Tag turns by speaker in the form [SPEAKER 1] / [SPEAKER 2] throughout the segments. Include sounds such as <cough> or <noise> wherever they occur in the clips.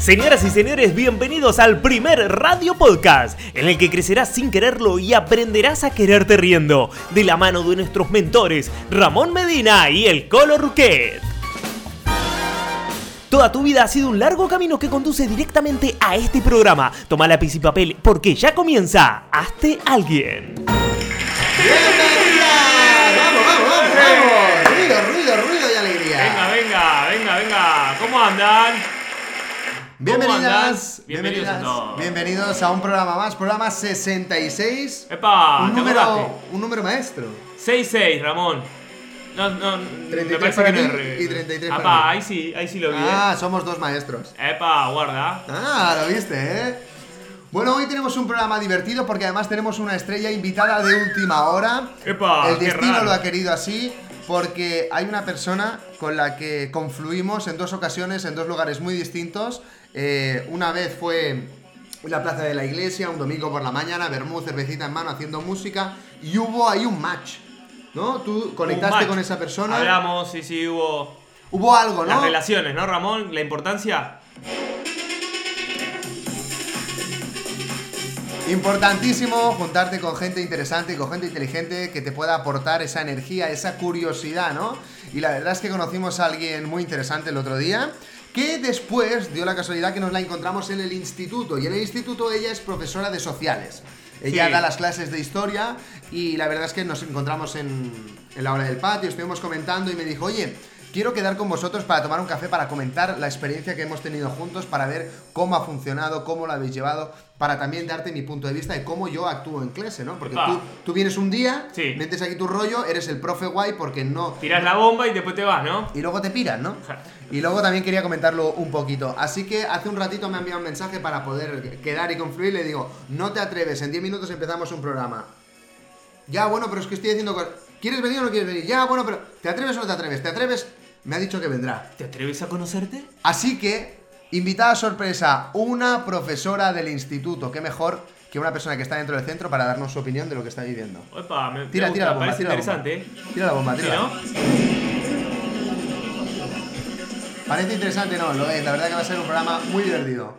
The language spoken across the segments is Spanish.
[SPEAKER 1] Señoras y señores, bienvenidos al primer radio podcast, en el que crecerás sin quererlo y aprenderás a quererte riendo, de la mano de nuestros mentores, Ramón Medina y el Colo Ruquet. Toda tu vida ha sido un largo camino que conduce directamente a este programa. Toma lápiz y papel porque ya comienza Hazte Alguien.
[SPEAKER 2] ¡Vamos, vamos, vamos! vamos! Ruido, ruido, ruido y alegría.
[SPEAKER 1] Venga, venga, venga, venga. ¿Cómo andan?
[SPEAKER 2] Bienvenidas?
[SPEAKER 1] Bienvenidos a todos.
[SPEAKER 2] bienvenidos a un programa más, programa 66.
[SPEAKER 1] ¡Epa!
[SPEAKER 2] un,
[SPEAKER 1] ¿te
[SPEAKER 2] número, un número maestro.
[SPEAKER 1] 6-6, Ramón. No, no,
[SPEAKER 2] 33
[SPEAKER 1] me parece
[SPEAKER 2] para
[SPEAKER 1] que no es
[SPEAKER 2] y 33
[SPEAKER 1] Apá,
[SPEAKER 2] para mí.
[SPEAKER 1] ahí sí, ahí sí lo vi.
[SPEAKER 2] Ah, somos dos maestros.
[SPEAKER 1] Epa, guarda.
[SPEAKER 2] Ah, lo viste, ¿eh? Bueno, hoy tenemos un programa divertido porque además tenemos una estrella invitada de última hora.
[SPEAKER 1] Epa,
[SPEAKER 2] El destino
[SPEAKER 1] raro.
[SPEAKER 2] lo ha querido así porque hay una persona con la que confluimos en dos ocasiones, en dos lugares muy distintos. Eh, una vez fue en la plaza de la iglesia, un domingo por la mañana, vermú, cervecita en mano, haciendo música, y hubo ahí un match, ¿no? Tú conectaste con esa persona.
[SPEAKER 1] Hablamos, sí, sí, hubo.
[SPEAKER 2] Hubo algo,
[SPEAKER 1] Las
[SPEAKER 2] ¿no?
[SPEAKER 1] relaciones, ¿no, Ramón? La importancia.
[SPEAKER 2] Importantísimo juntarte con gente interesante con gente inteligente que te pueda aportar esa energía, esa curiosidad, ¿no? Y la verdad es que conocimos a alguien muy interesante el otro día, que después dio la casualidad que nos la encontramos en el instituto. Y en el instituto ella es profesora de sociales. Ella
[SPEAKER 1] Sí.
[SPEAKER 2] da las clases de historia y la verdad es que nos encontramos en, en la hora del patio, estuvimos comentando y me dijo, oye, quiero quedar con vosotros para tomar un café, para comentar la experiencia que hemos tenido juntos, para ver cómo ha funcionado, cómo lo habéis llevado, para también darte mi punto de vista de cómo yo actúo en clase, ¿no? Porque tú, tú vienes un día,
[SPEAKER 1] Sí.
[SPEAKER 2] metes aquí tu rollo, eres el profe guay porque no...
[SPEAKER 1] Tirás la bomba y después te vas, ¿no?
[SPEAKER 2] Y luego te piran, ¿no? Y luego también quería comentarlo un poquito. Así que hace un ratito me ha enviado un mensaje para poder quedar y confluir. Le digo, no te atreves, en 10 minutos empezamos un programa. Ya, bueno, pero es que estoy haciendo cosas. ¿Quieres venir o no quieres venir? Ya, bueno, pero ¿te atreves o no te atreves? ¿Te atreves? Me ha dicho que vendrá.
[SPEAKER 1] ¿Te atreves a conocerte?
[SPEAKER 2] Así que, invitada sorpresa, una profesora del instituto. Qué mejor que una persona que está dentro del centro para darnos su opinión de lo que está viviendo.
[SPEAKER 1] Epa, me, me
[SPEAKER 2] Tira,
[SPEAKER 1] gusta,
[SPEAKER 2] tira la bomba,
[SPEAKER 1] parece
[SPEAKER 2] tira la bomba.
[SPEAKER 1] interesante, ¿eh?
[SPEAKER 2] Tira la bomba,
[SPEAKER 1] Sí,
[SPEAKER 2] tira.
[SPEAKER 1] ¿no?
[SPEAKER 2] Parece interesante, no, lo es. La verdad que va a ser un programa muy divertido.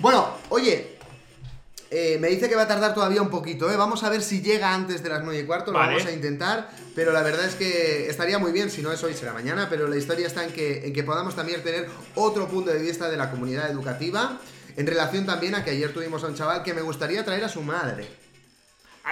[SPEAKER 2] Bueno, oye, eh, me dice que va a tardar todavía un poquito, ¿eh? Vamos a ver si llega antes de las 9 y cuarto, lo vamos a intentar. Pero la verdad es que estaría muy bien, si no es hoy, será mañana. Pero la historia está en que, en que podamos también tener otro punto de vista de la comunidad educativa. En relación también a que ayer tuvimos a un chaval que me gustaría traer a su madre.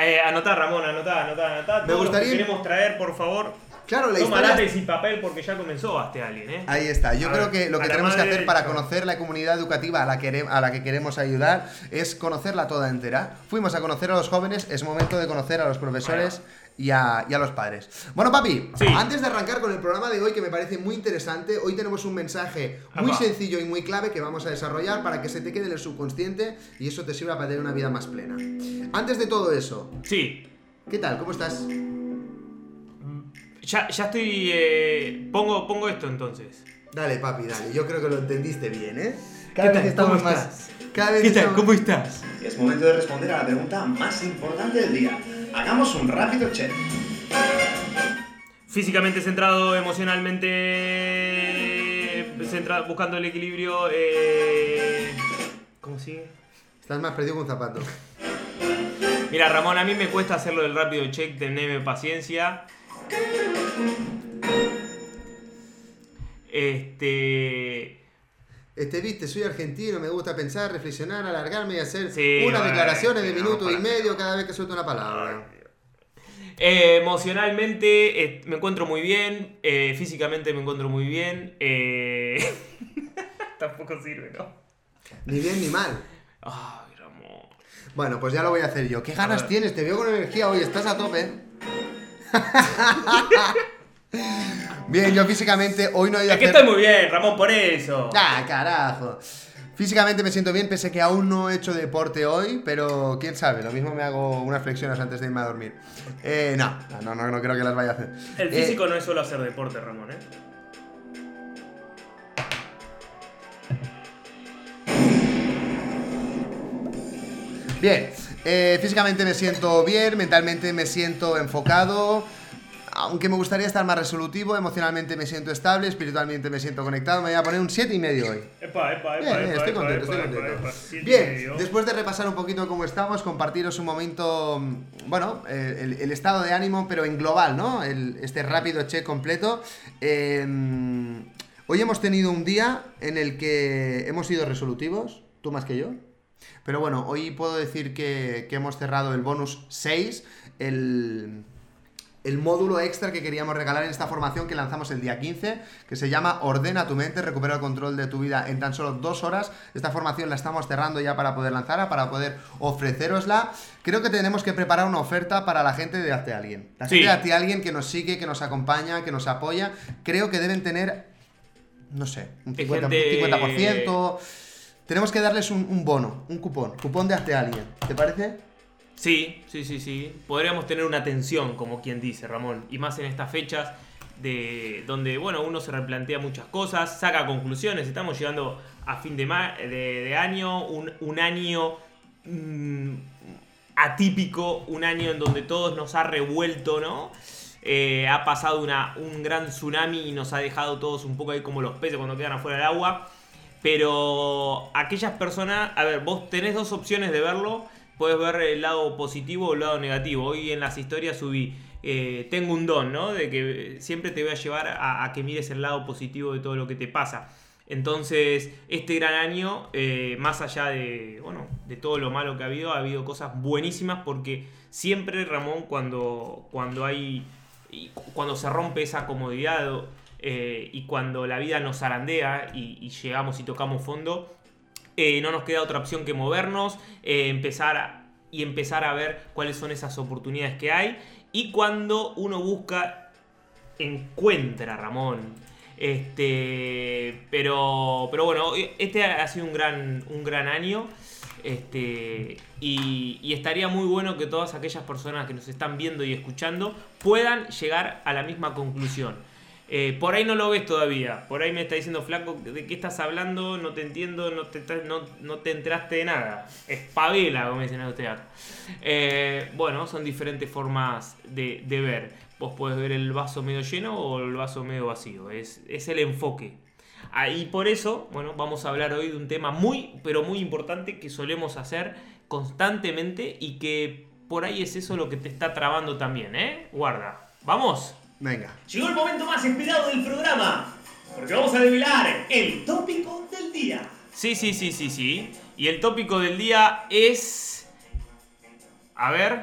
[SPEAKER 1] Eh, anotá, Ramón, anotá, anotá, anotá.
[SPEAKER 2] Me gustaría-
[SPEAKER 1] que queremos traer, por favor.
[SPEAKER 2] Claro, la
[SPEAKER 1] Toma
[SPEAKER 2] historia...
[SPEAKER 1] lápiz y papel porque ya comenzó Hazte Alguien, ¿eh?
[SPEAKER 2] Ahí está. Yo
[SPEAKER 1] A
[SPEAKER 2] creo
[SPEAKER 1] ver,
[SPEAKER 2] que lo que tenemos que hacer para conocer la comunidad educativa a la, que, a la que queremos ayudar es conocerla toda entera. Fuimos a conocer a los jóvenes, es momento de conocer a los profesores y a, y a los padres. Bueno, papi,
[SPEAKER 1] Sí.
[SPEAKER 2] antes de arrancar con el programa de hoy, que me parece muy interesante, hoy tenemos un mensaje muy
[SPEAKER 1] Apa.
[SPEAKER 2] sencillo y muy clave que vamos a desarrollar para que se te quede en el subconsciente y eso te sirva para tener una vida más plena. Antes de todo eso,
[SPEAKER 1] Sí.
[SPEAKER 2] ¿qué tal? ¿Cómo estás?
[SPEAKER 1] Ya, ya estoy. eh, pongo, pongo esto entonces.
[SPEAKER 2] Dale, papi, dale. Yo creo que lo entendiste bien, ¿eh?
[SPEAKER 1] ¿Qué tal?
[SPEAKER 2] estamos
[SPEAKER 1] ¿Cómo
[SPEAKER 2] más.
[SPEAKER 1] estás?
[SPEAKER 2] Cada vez
[SPEAKER 1] ¿Qué tal?
[SPEAKER 2] estamos-
[SPEAKER 1] ¿Cómo estás?
[SPEAKER 3] Es momento de responder a la pregunta más importante del día. Hagamos un rápido check.
[SPEAKER 1] Físicamente centrado, emocionalmente centrado, buscando el equilibrio. Eh... ¿Cómo sigue?
[SPEAKER 2] Estás más perdido que un zapato.
[SPEAKER 1] Mira, Ramón, a mí me cuesta hacerlo del rápido check, teneme paciencia. Este.
[SPEAKER 2] Este, viste, soy argentino, me gusta pensar, reflexionar, alargarme y hacer
[SPEAKER 1] Sí,
[SPEAKER 2] unas
[SPEAKER 1] bueno,
[SPEAKER 2] declaraciones de minuto y medio cada vez que suelto una palabra.
[SPEAKER 1] eh, emocionalmente eh, me encuentro muy bien. eh, físicamente me encuentro muy bien. <laughs> Tampoco sirve, ¿no?
[SPEAKER 2] Ni bien ni mal.
[SPEAKER 1] Ay, Ramón.
[SPEAKER 2] Bueno, pues ya lo voy a hacer yo. ¿Qué ganas tienes? Te veo con energía hoy, estás a tope. Bien, yo físicamente hoy no he ido a
[SPEAKER 1] Es que
[SPEAKER 2] hacer...
[SPEAKER 1] estoy muy bien, Ramón, por eso.
[SPEAKER 2] ¡Ah, carajo! Físicamente me siento bien, pese que aún no he hecho deporte hoy, pero quién sabe, lo mismo me hago unas flexiones antes de irme a dormir. Eh, no, no, no, no creo que las vaya a hacer.
[SPEAKER 1] El
[SPEAKER 2] Eh,
[SPEAKER 1] físico no es solo hacer deporte, Ramón, ¿eh?
[SPEAKER 2] Bien, eh, físicamente me siento bien, mentalmente me siento enfocado. aunque me gustaría estar más resolutivo, emocionalmente me siento estable, espiritualmente me siento conectado, me voy a poner un 7 y medio hoy.
[SPEAKER 1] Epa, epa, epa,
[SPEAKER 2] Bien,
[SPEAKER 1] epa,
[SPEAKER 2] estoy contento, estoy contento. Bien, después de repasar un poquito cómo estamos, compartiros un momento, bueno, eh, el, el estado de ánimo, pero en global, ¿no? El- este rápido check completo. Eh, hoy hemos tenido un día en el que hemos sido resolutivos, tú más que yo. Pero bueno, hoy puedo decir que, que hemos cerrado el bonus 6, el, el módulo extra que queríamos regalar en esta formación que lanzamos el día 15, que se llama Ordena tu mente, recupera el control de tu vida en tan solo dos horas. Esta formación la estamos cerrando ya para poder lanzarla, para poder ofrecerosla. Creo que tenemos que preparar una oferta para la gente de Hazte Alguien. La
[SPEAKER 1] Sí.
[SPEAKER 2] gente de Hazte Alguien que nos sigue, que nos acompaña, que nos apoya. Creo que deben tener, no sé, un
[SPEAKER 1] Hay
[SPEAKER 2] 50%.
[SPEAKER 1] gente-
[SPEAKER 2] 50%. Tenemos que darles un, bono, un cupón, cupón de Hazte Alguien. ¿Te parece?
[SPEAKER 1] Sí, sí, sí, sí. Podríamos tener una tensión, como quien dice, Ramón. Y más en estas fechas de donde, bueno, uno se replantea muchas cosas, saca conclusiones. Estamos llegando a fin de, ma- de, de año, un, un año mm, atípico, un año en donde todos nos ha revuelto, ¿no? Eh, ha pasado una, un gran tsunami y nos ha dejado todos un poco ahí como los peces cuando quedan afuera del agua. Pero aquellas personas, a ver, vos tenés dos opciones de verlo. Puedes ver el lado positivo o el lado negativo. Hoy en las historias subí, eh, tengo un don, ¿no? De que siempre te voy a llevar a, que mires el lado positivo de todo lo que te pasa. Entonces, este gran año, eh, más allá de, bueno, de todo lo malo que ha habido, ha habido cosas buenísimas porque siempre, Ramón, cuando, cuando hay, cuando se rompe esa comodidad eh, y cuando la vida nos zarandea y, llegamos y tocamos fondo, eh, no nos queda otra opción que movernos, eh, empezar a- y empezar a ver cuáles son esas oportunidades que hay. Y cuando uno busca, encuentra, Ramón. Este, pero, pero bueno, este ha sido un gran, un gran año. Este, y estaría muy bueno que todas aquellas personas que nos están viendo y escuchando puedan llegar a la misma conclusión. Eh, por ahí no lo ves todavía. Por ahí me está diciendo Flaco, ¿de qué estás hablando? No te entiendo, no te, no, no te enteraste de nada. Espabela, como dicen ustedes acá. Eh, bueno, son diferentes formas de, ver. Vos podés ver el vaso medio lleno o el vaso medio vacío. Es, es el enfoque. Ah, y por eso, bueno, vamos a hablar hoy de un tema muy, pero muy importante que solemos hacer constantemente y que por ahí es eso lo que te está trabando también, ¿eh? Guarda. ¿Vamos?
[SPEAKER 2] Venga.
[SPEAKER 3] Llegó el momento más esperado del programa, porque vamos a develar el tópico del día.
[SPEAKER 1] Sí, sí, sí, sí, sí. Y el tópico del día es... A ver.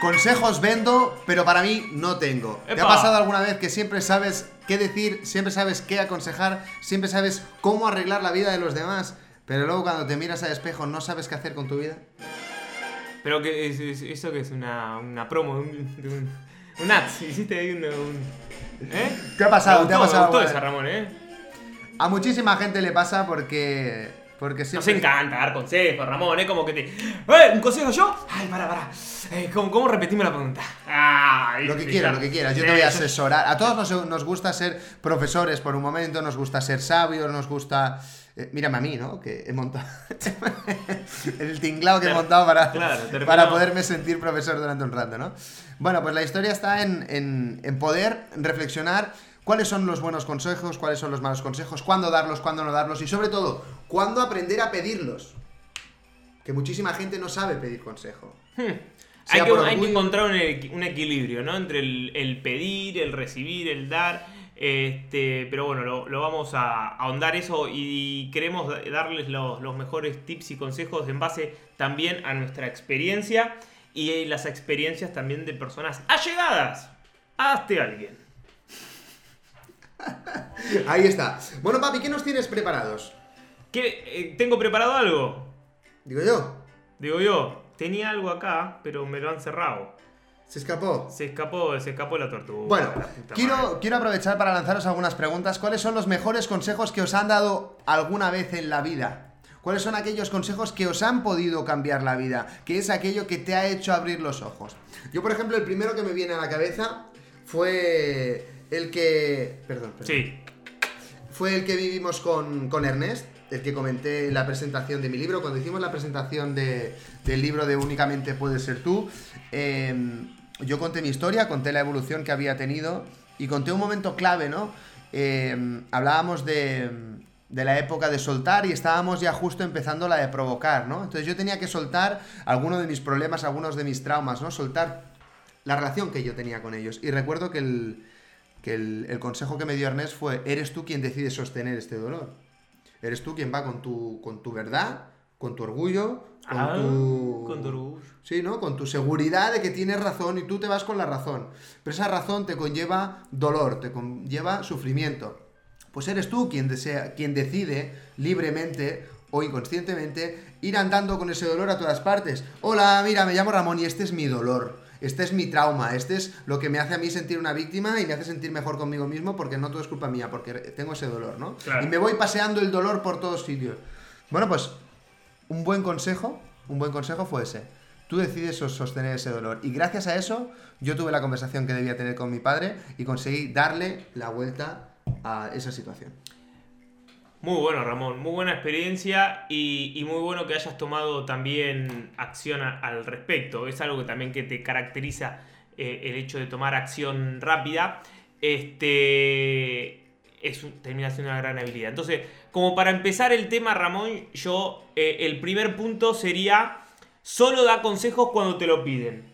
[SPEAKER 2] Consejos vendo, pero para mí no tengo. ¿Te ha pasado alguna vez que siempre sabes qué decir, siempre sabes qué aconsejar, siempre sabes cómo arreglar la vida de los demás, pero luego cuando te miras al espejo no sabes qué hacer con tu vida?
[SPEAKER 1] Pero que es, es- eso que es una, una promo, un, de un, un ads. Hiciste ahí un... un- ¿Eh?
[SPEAKER 2] ¿Te ha pasado?
[SPEAKER 1] Me
[SPEAKER 2] ¿Te ha pasado
[SPEAKER 1] Me gustó esa? Ramón, ¿eh?
[SPEAKER 2] A muchísima gente le pasa porque porque
[SPEAKER 1] Nos encanta dar consejos, Ramón, ¿eh? Como que te... ¡Eh! ¿Un consejo yo? Ay, para, para. Eh, ¿cómo, ¿Cómo repetimos la pregunta? Ay,
[SPEAKER 2] Lo que quieras, lo que quieras. Yo te voy a asesorar. A todos nos, nos gusta ser profesores por un momento, nos gusta ser sabios, nos gusta. Eh, mírame a mí, ¿no? Que he montado. <laughs> el tinglao que he montado para,
[SPEAKER 1] claro,
[SPEAKER 2] para poderme sentir profesor durante un rato, ¿no? Bueno, pues la historia está en, en- en poder reflexionar cuáles son los buenos consejos, cuáles son los malos consejos, cuándo darlos, cuándo no darlos y sobre todo, cuándo aprender a pedirlos. Que muchísima gente no sabe pedir consejo.
[SPEAKER 1] Hay
[SPEAKER 2] Sea
[SPEAKER 1] que,
[SPEAKER 2] por
[SPEAKER 1] hay que encontrar un, equi- un equilibrio, ¿no? Entre el, el pedir, el recibir, el dar. Este, pero bueno, lo, lo vamos a ahondar eso y queremos da- darles los, los mejores tips y consejos en base también a nuestra experiencia y las experiencias también de personas allegadas. Hazte alguien. <laughs>
[SPEAKER 2] Ahí está. Bueno, papi, ¿qué nos tienes preparados?
[SPEAKER 1] ¿Qué, eh, ¿Tengo preparado algo?
[SPEAKER 2] Digo yo,
[SPEAKER 1] Digo yo, tenía algo acá, pero me lo han cerrado.
[SPEAKER 2] Se escapó.
[SPEAKER 1] Se escapó, se escapó la tortuga.
[SPEAKER 2] Bueno,
[SPEAKER 1] la
[SPEAKER 2] quiero, quiero aprovechar para lanzaros algunas preguntas. ¿Cuáles son los mejores consejos que os han dado alguna vez en la vida? ¿Cuáles son aquellos consejos que os han podido cambiar la vida? ¿Qué es aquello que te ha hecho abrir los ojos? Yo, por ejemplo, el primero que me viene a la cabeza fue el que... Perdón, perdón.
[SPEAKER 1] Sí,
[SPEAKER 2] Fue el que vivimos con, con Ernest, el que comenté en la presentación de mi libro. Cuando hicimos la presentación de- del libro de Únicamente puedes ser tú, eh, yo conté mi historia, conté la evolución que había tenido y conté un momento clave, ¿no? Eh, hablábamos de, de la época de soltar y estábamos ya justo empezando la de provocar, ¿no? Entonces yo tenía que soltar algunos de mis problemas, algunos de mis traumas, ¿no? Soltar la relación que yo tenía con ellos. Y recuerdo que el, que el, consejo que me dio Ernest fue, eres tú quien decide sostener este dolor. Eres tú quien va con tu, con tu verdad, con tu orgullo, con
[SPEAKER 1] Ah,
[SPEAKER 2] tu...
[SPEAKER 1] con tu.
[SPEAKER 2] Sí, ¿no? Con tu seguridad de que tienes razón y tú te vas con la razón. Pero esa razón te conlleva dolor, te conlleva sufrimiento. Pues eres tú quien, desea, quien decide libremente o inconscientemente ir andando con ese dolor a todas partes. Hola, mira, me llamo Ramón y este es mi dolor. Este es mi trauma, este es lo que me hace a mí sentir una víctima y me hace sentir mejor conmigo mismo porque no todo es culpa mía, porque tengo ese dolor, ¿no?
[SPEAKER 1] Claro.
[SPEAKER 2] Y me voy paseando el dolor por todos sitios. Bueno, pues un buen consejo, un buen consejo fue ese. Tú decides sos- sostener ese dolor. Y gracias a eso, yo tuve la conversación que debía tener con mi padre y conseguí darle la vuelta a esa situación.
[SPEAKER 1] Muy bueno, Ramón, muy buena experiencia y, muy bueno que hayas tomado también acción al respecto. Es algo que también que te caracteriza eh, el hecho de tomar acción rápida. Este es termina siendo una gran habilidad. Entonces, como para empezar el tema, Ramón, yo eh, el primer punto sería solo da consejos cuando te lo piden.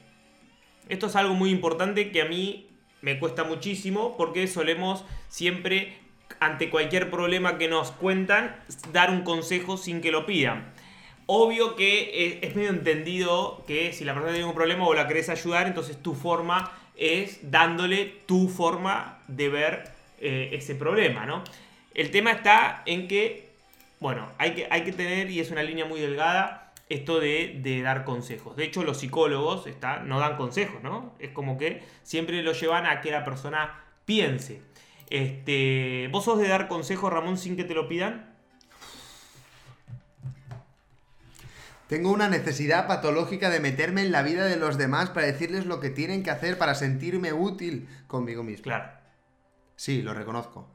[SPEAKER 1] Esto es algo muy importante que a mí me cuesta muchísimo porque solemos siempre, ante cualquier problema que nos cuentan, dar un consejo sin que lo pidan. Obvio que es, es medio entendido que si la persona tiene un problema o la querés ayudar, entonces tu forma es dándole tu forma de ver eh, ese problema, ¿no? El tema está en que, bueno, hay que, hay que tener, y es una línea muy delgada, esto de, de dar consejos. De hecho, los psicólogos está, no dan consejos, ¿no? Es como que siempre lo llevan a que la persona piense. Este, ¿Vos sos de dar consejos, Ramón, sin que te lo pidan?
[SPEAKER 2] Tengo una necesidad patológica de meterme en la vida de los demás para decirles lo que tienen que hacer para sentirme útil conmigo mismo.
[SPEAKER 1] Claro.
[SPEAKER 2] Sí, lo reconozco.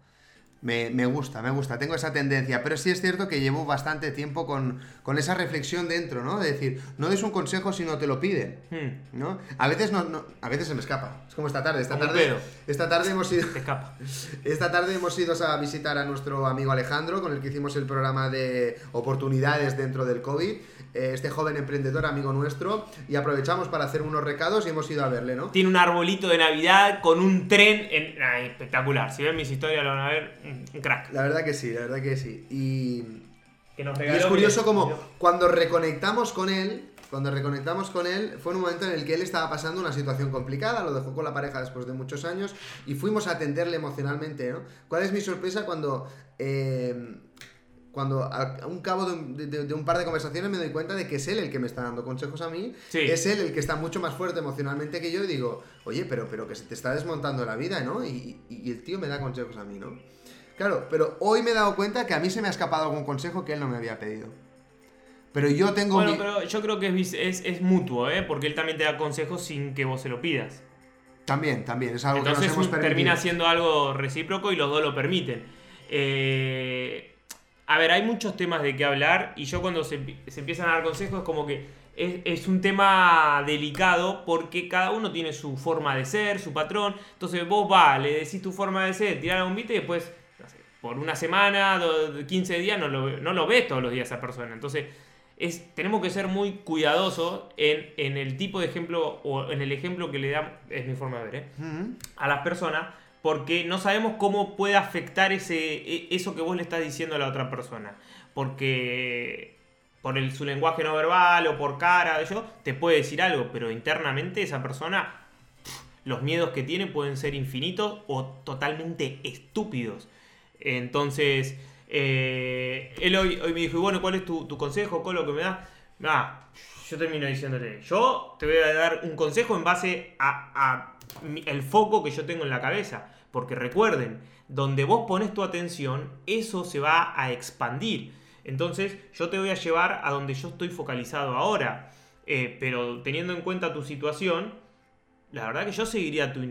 [SPEAKER 2] Me, me gusta, me gusta, tengo esa tendencia, pero sí es cierto que llevo bastante tiempo con, con esa reflexión dentro, ¿no? De decir, no des un consejo si no te lo piden,
[SPEAKER 1] Hmm,
[SPEAKER 2] ¿no? A veces no, no- a veces se me escapa. Es como esta tarde, esta
[SPEAKER 1] Como
[SPEAKER 2] tarde, esta tarde hemos ido,
[SPEAKER 1] te escapa. <laughs>
[SPEAKER 2] esta tarde hemos ido a visitar a nuestro amigo Alejandro, con el que hicimos el programa de oportunidades dentro del COVID. Eh, Este joven emprendedor, amigo nuestro, y aprovechamos para hacer unos recados y hemos ido a verle, ¿no?
[SPEAKER 1] Tiene un arbolito de Navidad con un tren en... ah, espectacular. Si ven mis historias lo van a ver. Un crack.
[SPEAKER 2] La verdad que sí, la verdad que sí. Y,
[SPEAKER 1] Que nos
[SPEAKER 2] Y es curioso como cuando reconectamos con él, cuando reconectamos con él, fue un momento en el que él estaba pasando una situación complicada, lo dejó con la pareja después de muchos años y fuimos a atenderle emocionalmente, ¿no? ¿Cuál es mi sorpresa cuando, eh, cuando a un cabo de un, de- de un par de conversaciones me doy cuenta de que es él el que me está dando consejos a mí,
[SPEAKER 1] Sí.
[SPEAKER 2] es él el que está mucho más fuerte emocionalmente que yo y digo, oye, pero, pero que se te está desmontando la vida, ¿no? Y, y- el tío me da consejos a mí, ¿no? Claro, pero hoy me he dado cuenta que a mí se me ha escapado algún consejo que él no me había pedido. Pero yo tengo
[SPEAKER 1] Bueno,
[SPEAKER 2] mi...
[SPEAKER 1] pero yo creo que es, es, es mutuo, ¿eh? Porque él también te da consejos sin que vos se lo pidas.
[SPEAKER 2] También, también, es algo
[SPEAKER 1] Entonces
[SPEAKER 2] que nos hemos
[SPEAKER 1] termina siendo algo recíproco y los dos lo permiten. Eh, a ver, hay muchos temas de qué hablar y yo cuando se, empie- se empiezan a dar consejos es como que es, es un tema delicado porque cada uno tiene su forma de ser, su patrón. Entonces vos va, le decís tu forma de ser, tirás un vite y después, no sé, por una semana, do- 15 días, no lo, no lo ves todos los días a esa persona. Entonces es, tenemos que ser muy cuidadosos en, en el tipo de ejemplo o en el ejemplo que le damos, es mi forma de ver, ¿eh? A las personas porque no sabemos cómo puede afectar ese, e- eso que vos le estás diciendo a la otra persona. Porque por el, su lenguaje no verbal o por cara, yo te puede decir algo, pero internamente esa persona, los miedos que tiene pueden ser infinitos o totalmente estúpidos. Entonces, eh, él hoy, hoy me dijo, "Y bueno, ¿cuál es tu, tu consejo, Colo, que me das? Ah, yo termino diciéndole, yo te voy a dar un consejo en base a, a el foco que yo tengo en la cabeza. Porque recuerden, donde vos pones tu atención, eso se va a expandir. Entonces, yo te voy a llevar a donde yo estoy focalizado ahora. Eh, pero teniendo en cuenta tu situación, la verdad que yo seguiría tu,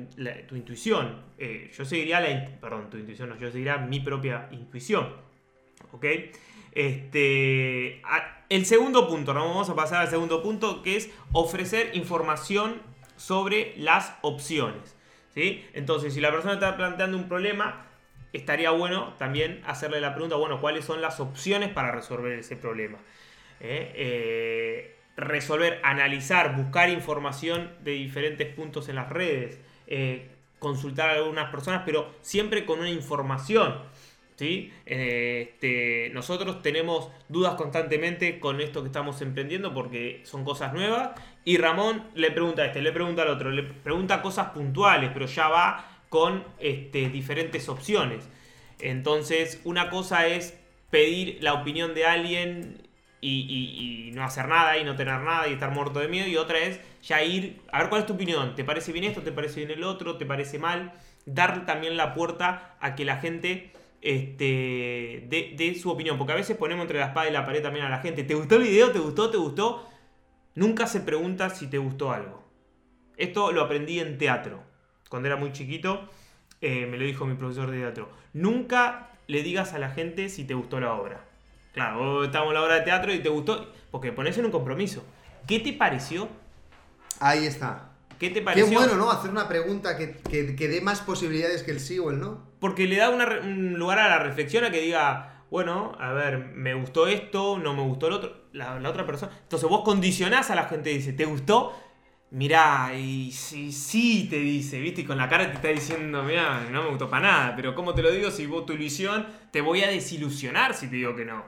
[SPEAKER 1] tu intuición. Eh, yo seguiría la... Perdón, tu intuición no, yo seguiría mi propia intuición. ¿Ok? Este... el segundo punto, ¿no? Vamos a pasar al segundo punto, que es ofrecer información sobre las opciones. ¿sí? Entonces, si la persona está planteando un problema, estaría bueno también hacerle la pregunta, bueno, ¿cuáles son las opciones para resolver ese problema? ¿Eh? Eh, resolver, analizar, buscar información de diferentes puntos en las redes, eh, consultar a algunas personas, pero siempre con una información. ¿sí? Este, nosotros tenemos dudas constantemente con esto que estamos emprendiendo porque son cosas nuevas. Y Ramón le pregunta a este, le pregunta al otro, le pregunta cosas puntuales, pero ya va con este, diferentes opciones. Entonces, una cosa es pedir la opinión de alguien y, no hacer nada y no tener nada y estar muerto de miedo. Y otra es ya ir, a ver cuál es tu opinión. ¿Te parece bien esto? ¿Te parece bien el otro? ¿Te parece mal? Dar también la puerta a que la gente este, dé, su opinión. Porque a veces ponemos entre la espada y la pared también a la gente. ¿Te gustó el video? ¿Te gustó? ¿Te gustó? Nunca se pregunta si te gustó algo. Esto lo aprendí en teatro. Cuando era muy chiquito, eh, me lo dijo mi profesor de teatro. Nunca le digas a la gente si te gustó la obra. Claro, vos estamos en la obra de teatro y te gustó, porque pones en un compromiso. ¿Qué te pareció?
[SPEAKER 2] Ahí está.
[SPEAKER 1] ¿Qué te pareció?
[SPEAKER 2] Qué bueno, ¿no? Hacer una pregunta que, que, dé más posibilidades que el sí o el no.
[SPEAKER 1] Porque le da un lugar a la reflexión a que diga, bueno, a ver, me gustó esto, no me gustó el otro, la, otra persona. Entonces vos condicionás a la gente y dice, ¿te gustó? Mirá, y sí, sí te dice, ¿viste? Y con la cara te está diciendo, mirá, no me gustó para nada. Pero ¿cómo te lo digo? Si vos tu ilusión, te voy a desilusionar si te digo que no.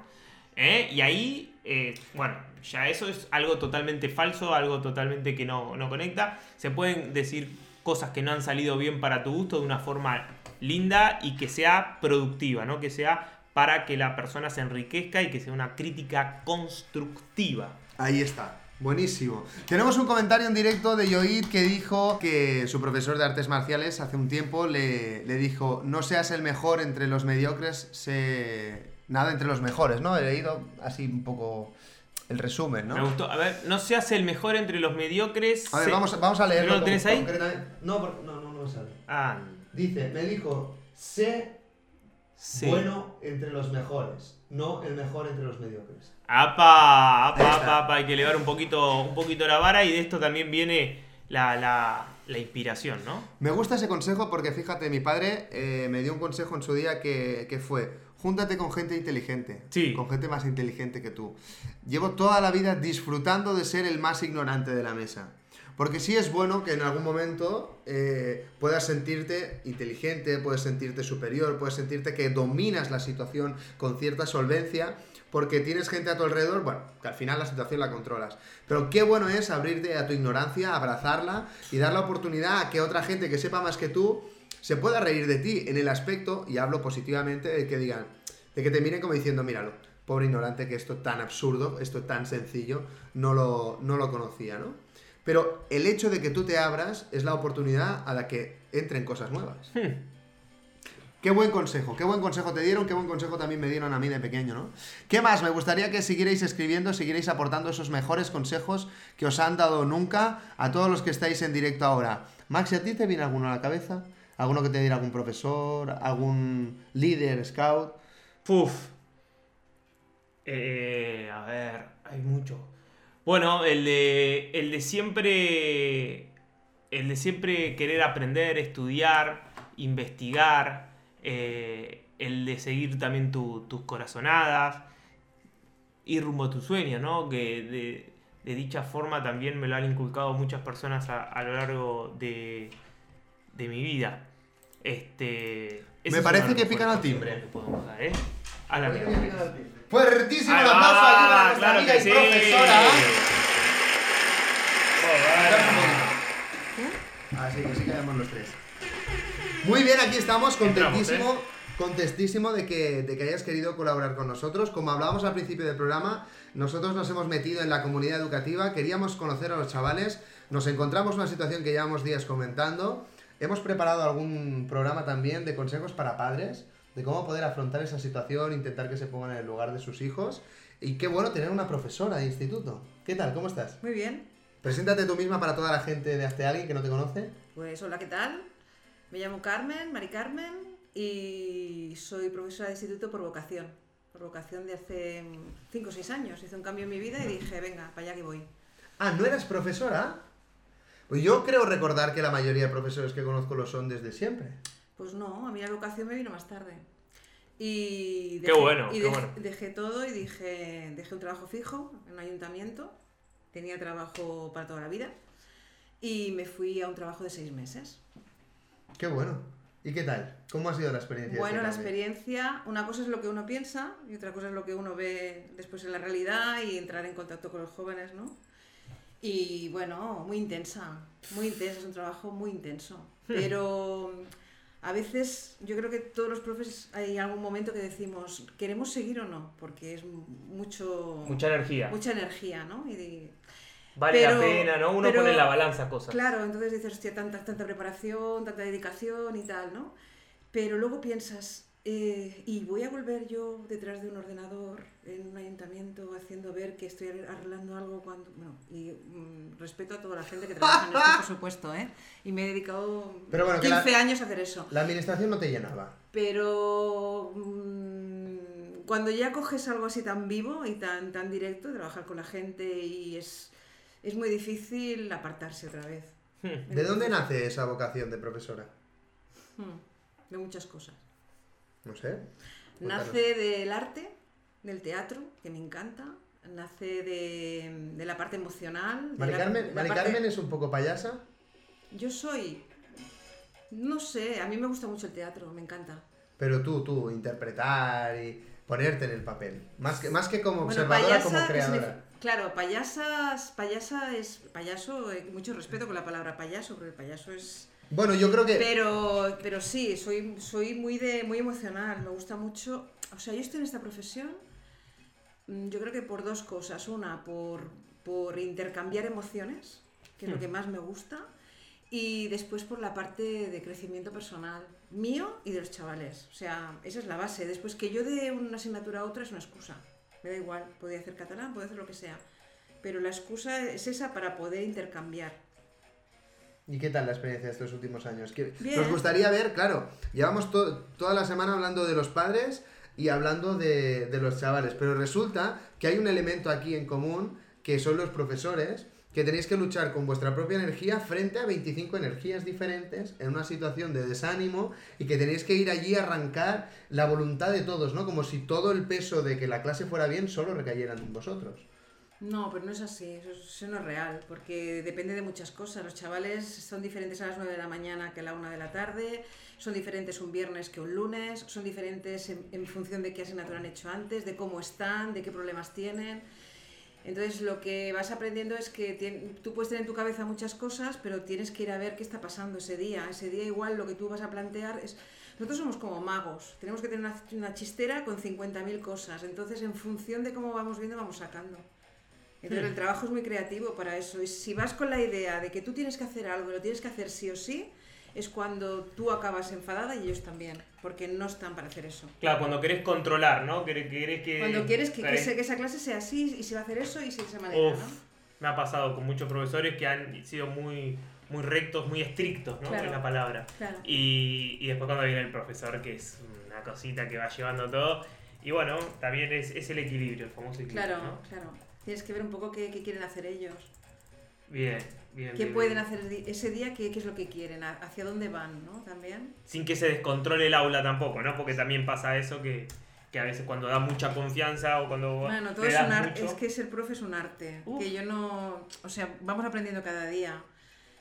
[SPEAKER 1] ¿Eh? Y ahí, eh, bueno, ya eso es algo totalmente falso, algo totalmente que no, no conecta. Se pueden decir cosas que no han salido bien para tu gusto de una forma linda y que sea productiva, ¿no? Que sea para que la persona se enriquezca y que sea una crítica constructiva.
[SPEAKER 2] Ahí está. Buenísimo. Tenemos un comentario en directo de Yoid que dijo que su profesor de artes marciales hace un tiempo le, le dijo, no seas el mejor entre los mediocres, se nada entre los mejores, ¿no? He leído así un poco el resumen, ¿no?
[SPEAKER 1] Me gustó. A ver, no se hace el mejor entre los mediocres.
[SPEAKER 2] A ver, vamos, vamos a leerlo.
[SPEAKER 1] ¿No lo tienes ahí?
[SPEAKER 2] No, no, no, no sale.
[SPEAKER 1] Ah.
[SPEAKER 2] Dice, me dijo, sé bueno entre los mejores, no el mejor entre los mediocres.
[SPEAKER 1] Apa, apa, apa, apa, hay que elevar un poquito, un poquito la vara y de esto también viene la, la, la inspiración, ¿no?
[SPEAKER 2] Me gusta ese consejo porque fíjate, mi padre eh, me dio un consejo en su día que, que fue, júntate con gente inteligente.
[SPEAKER 1] Sí.
[SPEAKER 2] Con gente más inteligente que tú. Llevo toda la vida disfrutando de ser el más ignorante de la mesa. Porque sí es bueno que en algún momento eh, puedas sentirte inteligente, puedes sentirte superior, puedes sentirte que dominas la situación con cierta solvencia, porque tienes gente a tu alrededor, bueno, que al final la situación la controlas. Pero qué bueno es abrirte a tu ignorancia, abrazarla y dar la oportunidad a que otra gente que sepa más que tú se pueda reír de ti en el aspecto, y hablo positivamente, de que digan, de que te miren como diciendo, míralo, pobre ignorante que esto tan absurdo, esto tan sencillo, no lo, no lo conocía, ¿no? Pero el hecho de que tú te abras es la oportunidad a la que entren cosas nuevas.
[SPEAKER 1] Hmm.
[SPEAKER 2] Qué buen consejo, qué buen consejo te dieron, qué buen consejo también me dieron a mí de pequeño, ¿no? ¿Qué más? Me gustaría que siguierais escribiendo, siguierais aportando esos mejores consejos que os han dado nunca a todos los que estáis en directo ahora. Max, ¿a ti te viene alguno a la cabeza? ¿Alguno que te diera algún profesor? ¿Algún líder, scout?
[SPEAKER 1] Puf. Eh, a ver, hay mucho. Bueno, el de, el de siempre. El de siempre querer aprender, estudiar, investigar. eh, el de seguir también tu- tus corazonadas. Ir rumbo a tu sueño, ¿no? Que de, de dicha forma también me lo han inculcado muchas personas a, a lo largo de, de mi vida. Este.
[SPEAKER 2] Me parece que pican al timbre.
[SPEAKER 1] que ¿eh? A la mierda.
[SPEAKER 2] Fuertísimo
[SPEAKER 1] Ahí
[SPEAKER 2] el aplauso para nuestra
[SPEAKER 1] claro
[SPEAKER 2] amiga y
[SPEAKER 1] sí.
[SPEAKER 2] profesora. Así que sí quedamos los tres. Muy bien, aquí estamos,
[SPEAKER 1] Entramos,
[SPEAKER 2] contentísimo, contentísimo de que, de que hayas querido colaborar con nosotros. Como hablábamos al principio del programa, nosotros nos hemos metido en la comunidad educativa, queríamos conocer a los chavales, nos encontramos una situación que llevamos días comentando. Hemos preparado algún programa también de consejos para padres, de cómo poder afrontar esa situación, intentar que se pongan en el lugar de sus hijos. Y qué bueno tener una profesora de instituto. ¿Qué tal? ¿Cómo estás?
[SPEAKER 4] Muy bien.
[SPEAKER 2] Preséntate tú misma para toda la gente de Hazte Alguien que no te conoce.
[SPEAKER 4] Pues hola, ¿qué tal? Me llamo Carmen, Mari Carmen, y soy profesora de instituto por vocación. Por vocación de hace 5 o 6 años. Hice un cambio en mi vida y dije, venga, para allá que voy.
[SPEAKER 2] Ah, ¿no eras profesora? Pues yo creo recordar que la mayoría de profesores que conozco lo son desde siempre.
[SPEAKER 4] Pues no, a mí la vocación me vino más tarde. Y
[SPEAKER 1] Qué bueno,
[SPEAKER 4] y
[SPEAKER 1] qué bueno.
[SPEAKER 4] dejé todo y dije, dejé un trabajo fijo en un ayuntamiento, tenía trabajo para toda la vida y me fui a un trabajo de seis meses.
[SPEAKER 2] Qué bueno. ¿Y qué tal? ¿Cómo ha sido la experiencia?
[SPEAKER 4] Bueno, la experiencia, una cosa es lo que uno piensa y otra cosa es lo que uno ve después en la realidad y entrar en contacto con los jóvenes, ¿no? Y bueno, muy intensa, muy intensa, es un trabajo muy intenso. Pero a veces yo creo que todos los profes hay algún momento que decimos, ¿queremos seguir o no? Porque es mucho,
[SPEAKER 1] Mucha energía.
[SPEAKER 4] mucha energía, ¿no? Y,
[SPEAKER 1] Vale
[SPEAKER 4] pero-
[SPEAKER 1] la pena, ¿no? Uno
[SPEAKER 4] pero-
[SPEAKER 1] pone en la balanza cosas.
[SPEAKER 4] Claro, entonces dices, hostia, tanta, tanta preparación, tanta dedicación y tal, ¿no? Pero luego piensas, eh, y voy a volver yo detrás de un ordenador en un ayuntamiento haciendo ver que estoy arreglando algo cuando... Bueno, y mm, respeto a toda la gente que trabaja en esto, por <laughs> supuesto, ¿eh? Y me he dedicado
[SPEAKER 2] Pero bueno, que
[SPEAKER 4] 15
[SPEAKER 2] la-
[SPEAKER 4] años a hacer eso.
[SPEAKER 2] La administración no te llenaba.
[SPEAKER 4] Pero mm, cuando ya coges algo así tan vivo y tan, tan directo, trabajar con la gente y es, es muy difícil apartarse otra vez.
[SPEAKER 1] Hmm.
[SPEAKER 2] ¿De dónde nace esa vocación de profesora?
[SPEAKER 4] Hmm, De muchas cosas.
[SPEAKER 2] No sé. Cuéntanos.
[SPEAKER 4] Nace del arte, del teatro, que me encanta. Nace de, de la parte emocional.
[SPEAKER 2] Mari
[SPEAKER 4] la-
[SPEAKER 2] Carmen,
[SPEAKER 4] la
[SPEAKER 2] Mari
[SPEAKER 4] parte-
[SPEAKER 2] Carmen es un poco payasa,
[SPEAKER 4] Yo soy... No sé, a mí me gusta mucho el teatro, me encanta.
[SPEAKER 2] pero tú, tú, interpretar y ponerte en el papel. Más que, más que como
[SPEAKER 4] Bueno,
[SPEAKER 2] observadora,
[SPEAKER 4] payasa,
[SPEAKER 2] como
[SPEAKER 4] ¿qué
[SPEAKER 2] creadora.
[SPEAKER 4] Claro, payasas, payasa es payaso, eh, mucho respeto con la palabra payaso, porque el payaso es...
[SPEAKER 2] Bueno, yo creo que...
[SPEAKER 4] Pero, pero sí, soy, soy muy, de, muy emocional, me gusta mucho. O sea, yo estoy en esta profesión, mm, yo creo que por dos cosas. Una, por, por intercambiar emociones, que es lo que más me gusta. Y después por la parte de crecimiento personal, mío y de los chavales. O sea, esa es la base. Después que yo de una asignatura a otra es una excusa. Me da igual, podía hacer catalán, podía hacer lo que sea. Pero la excusa es esa para poder intercambiar.
[SPEAKER 2] ¿Y qué tal la experiencia de estos últimos años?
[SPEAKER 4] Bien.
[SPEAKER 2] Nos gustaría ver, claro, llevamos to- toda la semana hablando de los padres y hablando de, de los chavales, pero resulta que hay un elemento aquí en común, que son los profesores, que tenéis que luchar con vuestra propia energía frente a 25 energías diferentes en una situación de desánimo y que tenéis que ir allí a arrancar la voluntad de todos, ¿no? Como si todo el peso de que la clase fuera bien solo recayera en vosotros.
[SPEAKER 4] No, pero no es así, eso, no es real, porque depende de muchas cosas. Los chavales son diferentes a las 9 de la mañana que a la 1 de la tarde, son diferentes un viernes que un lunes, son diferentes en, en función de qué asignatura han hecho antes, de cómo están, de qué problemas tienen. Entonces lo que vas aprendiendo es que tien- tú puedes tener en tu cabeza muchas cosas, pero tienes que ir a ver qué está pasando ese día. Ese día igual lo que tú vas a plantear es... Nosotros somos como magos, tenemos que tener una, una chistera con 50.000 cosas, entonces en función de cómo vamos viendo vamos sacando. Entonces el trabajo es muy creativo para eso. Y si vas con la idea de que tú tienes que hacer algo y lo tienes que hacer sí o sí, es cuando tú acabas enfadada y ellos también, porque no están para hacer eso.
[SPEAKER 1] Claro, cuando querés controlar, ¿no? Querés, querés que...
[SPEAKER 4] Cuando quieres que, que ese- que esa clase sea así y se va a hacer eso y se de esa manera,
[SPEAKER 1] Uf,
[SPEAKER 4] ¿no?
[SPEAKER 1] me ha pasado con muchos profesores que han sido muy, muy rectos, muy estrictos, ¿no?
[SPEAKER 4] Claro.
[SPEAKER 1] Es la palabra.
[SPEAKER 4] Claro.
[SPEAKER 1] Y, y después cuando viene el profesor, que es una cosita que va llevando todo. Y bueno, también es, es el equilibrio, el famoso equilibrio,
[SPEAKER 4] Claro,
[SPEAKER 1] ¿no?
[SPEAKER 4] claro. Tienes que ver un poco qué, qué quieren hacer ellos.
[SPEAKER 1] Bien, bien.
[SPEAKER 4] ¿Qué
[SPEAKER 1] bien,
[SPEAKER 4] pueden
[SPEAKER 1] bien.
[SPEAKER 4] hacer ese día? ¿Qué, qué es lo que quieren? ¿A- ¿Hacia dónde van? ¿no? También.
[SPEAKER 1] Sin que se descontrole el aula tampoco, ¿no? Porque también pasa eso que, que a veces cuando da mucha confianza o cuando
[SPEAKER 4] Bueno, todo es un arte. Es que ser profe es un arte.
[SPEAKER 1] Uf.
[SPEAKER 4] Que yo no. O sea, vamos aprendiendo cada día.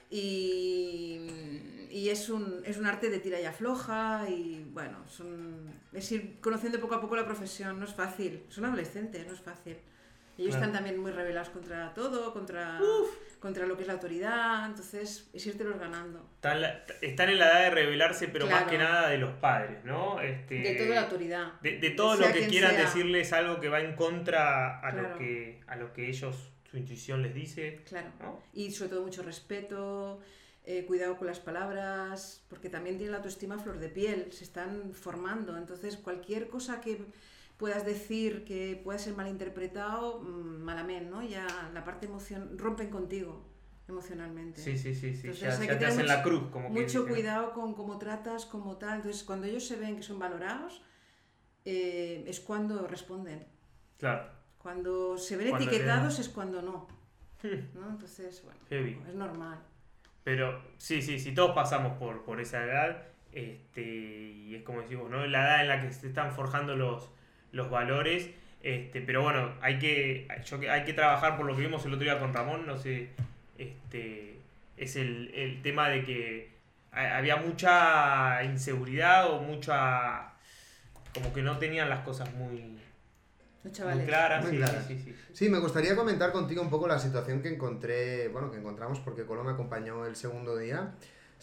[SPEAKER 4] Y, y es, un, es un arte de tira y afloja. Y bueno, son, es ir conociendo poco a poco la profesión. No es fácil. Son adolescentes, no es fácil. Ellos
[SPEAKER 1] Claro.
[SPEAKER 4] están también muy rebelados contra todo, contra, contra lo que es la autoridad. Entonces, es irtelos ganando.
[SPEAKER 1] Están, la- están en la edad de rebelarse, pero más
[SPEAKER 4] Claro.
[SPEAKER 1] que nada de los padres, ¿no? Este,
[SPEAKER 4] De toda la autoridad.
[SPEAKER 1] De, de todo
[SPEAKER 4] Sea
[SPEAKER 1] lo que quieran
[SPEAKER 4] sea.
[SPEAKER 1] decirles algo que va en contra a,
[SPEAKER 4] Claro.
[SPEAKER 1] lo que, a lo que ellos, su intuición les dice.
[SPEAKER 4] Claro.
[SPEAKER 1] ¿no?
[SPEAKER 4] Y sobre todo mucho respeto, eh, cuidado con las palabras, porque también tienen la autoestima flor de piel, se están formando. Entonces, cualquier cosa que puedas decir que pueda ser malinterpretado, mm, malamente, ¿no? Ya la parte emoción rompen contigo emocionalmente.
[SPEAKER 1] Sí, sí, sí, sí.
[SPEAKER 4] Entonces,
[SPEAKER 1] Ya,
[SPEAKER 4] hay
[SPEAKER 1] ya
[SPEAKER 4] que
[SPEAKER 1] te hacen
[SPEAKER 4] mucho-
[SPEAKER 1] la cruz, como
[SPEAKER 4] Mucho cuidado con cómo tratas, cómo tal. Entonces, cuando ellos se ven que son valorados, eh, es cuando responden.
[SPEAKER 1] Claro.
[SPEAKER 4] Cuando se ven
[SPEAKER 1] Cuando
[SPEAKER 4] etiquetados es cuando no. <laughs> ¿no? Entonces, bueno,
[SPEAKER 1] Heavy.
[SPEAKER 4] es normal.
[SPEAKER 1] Pero sí, sí, sí, todos pasamos por, por esa edad. Este, y es como decimos, ¿no? La edad en la que se están forjando los, los valores. Este, pero bueno, hay que, yo, que- hay que trabajar por lo que vimos el otro día con Ramón, no sé, este, es el, el tema de que ha- había mucha inseguridad o mucha, como que no tenían las cosas muy, claras.
[SPEAKER 2] Muy
[SPEAKER 1] sí,
[SPEAKER 2] claras.
[SPEAKER 1] sí, sí, sí.
[SPEAKER 2] Sí, me gustaría comentar contigo un poco la situación que encontré, bueno, que encontramos porque Colo me acompañó el segundo día.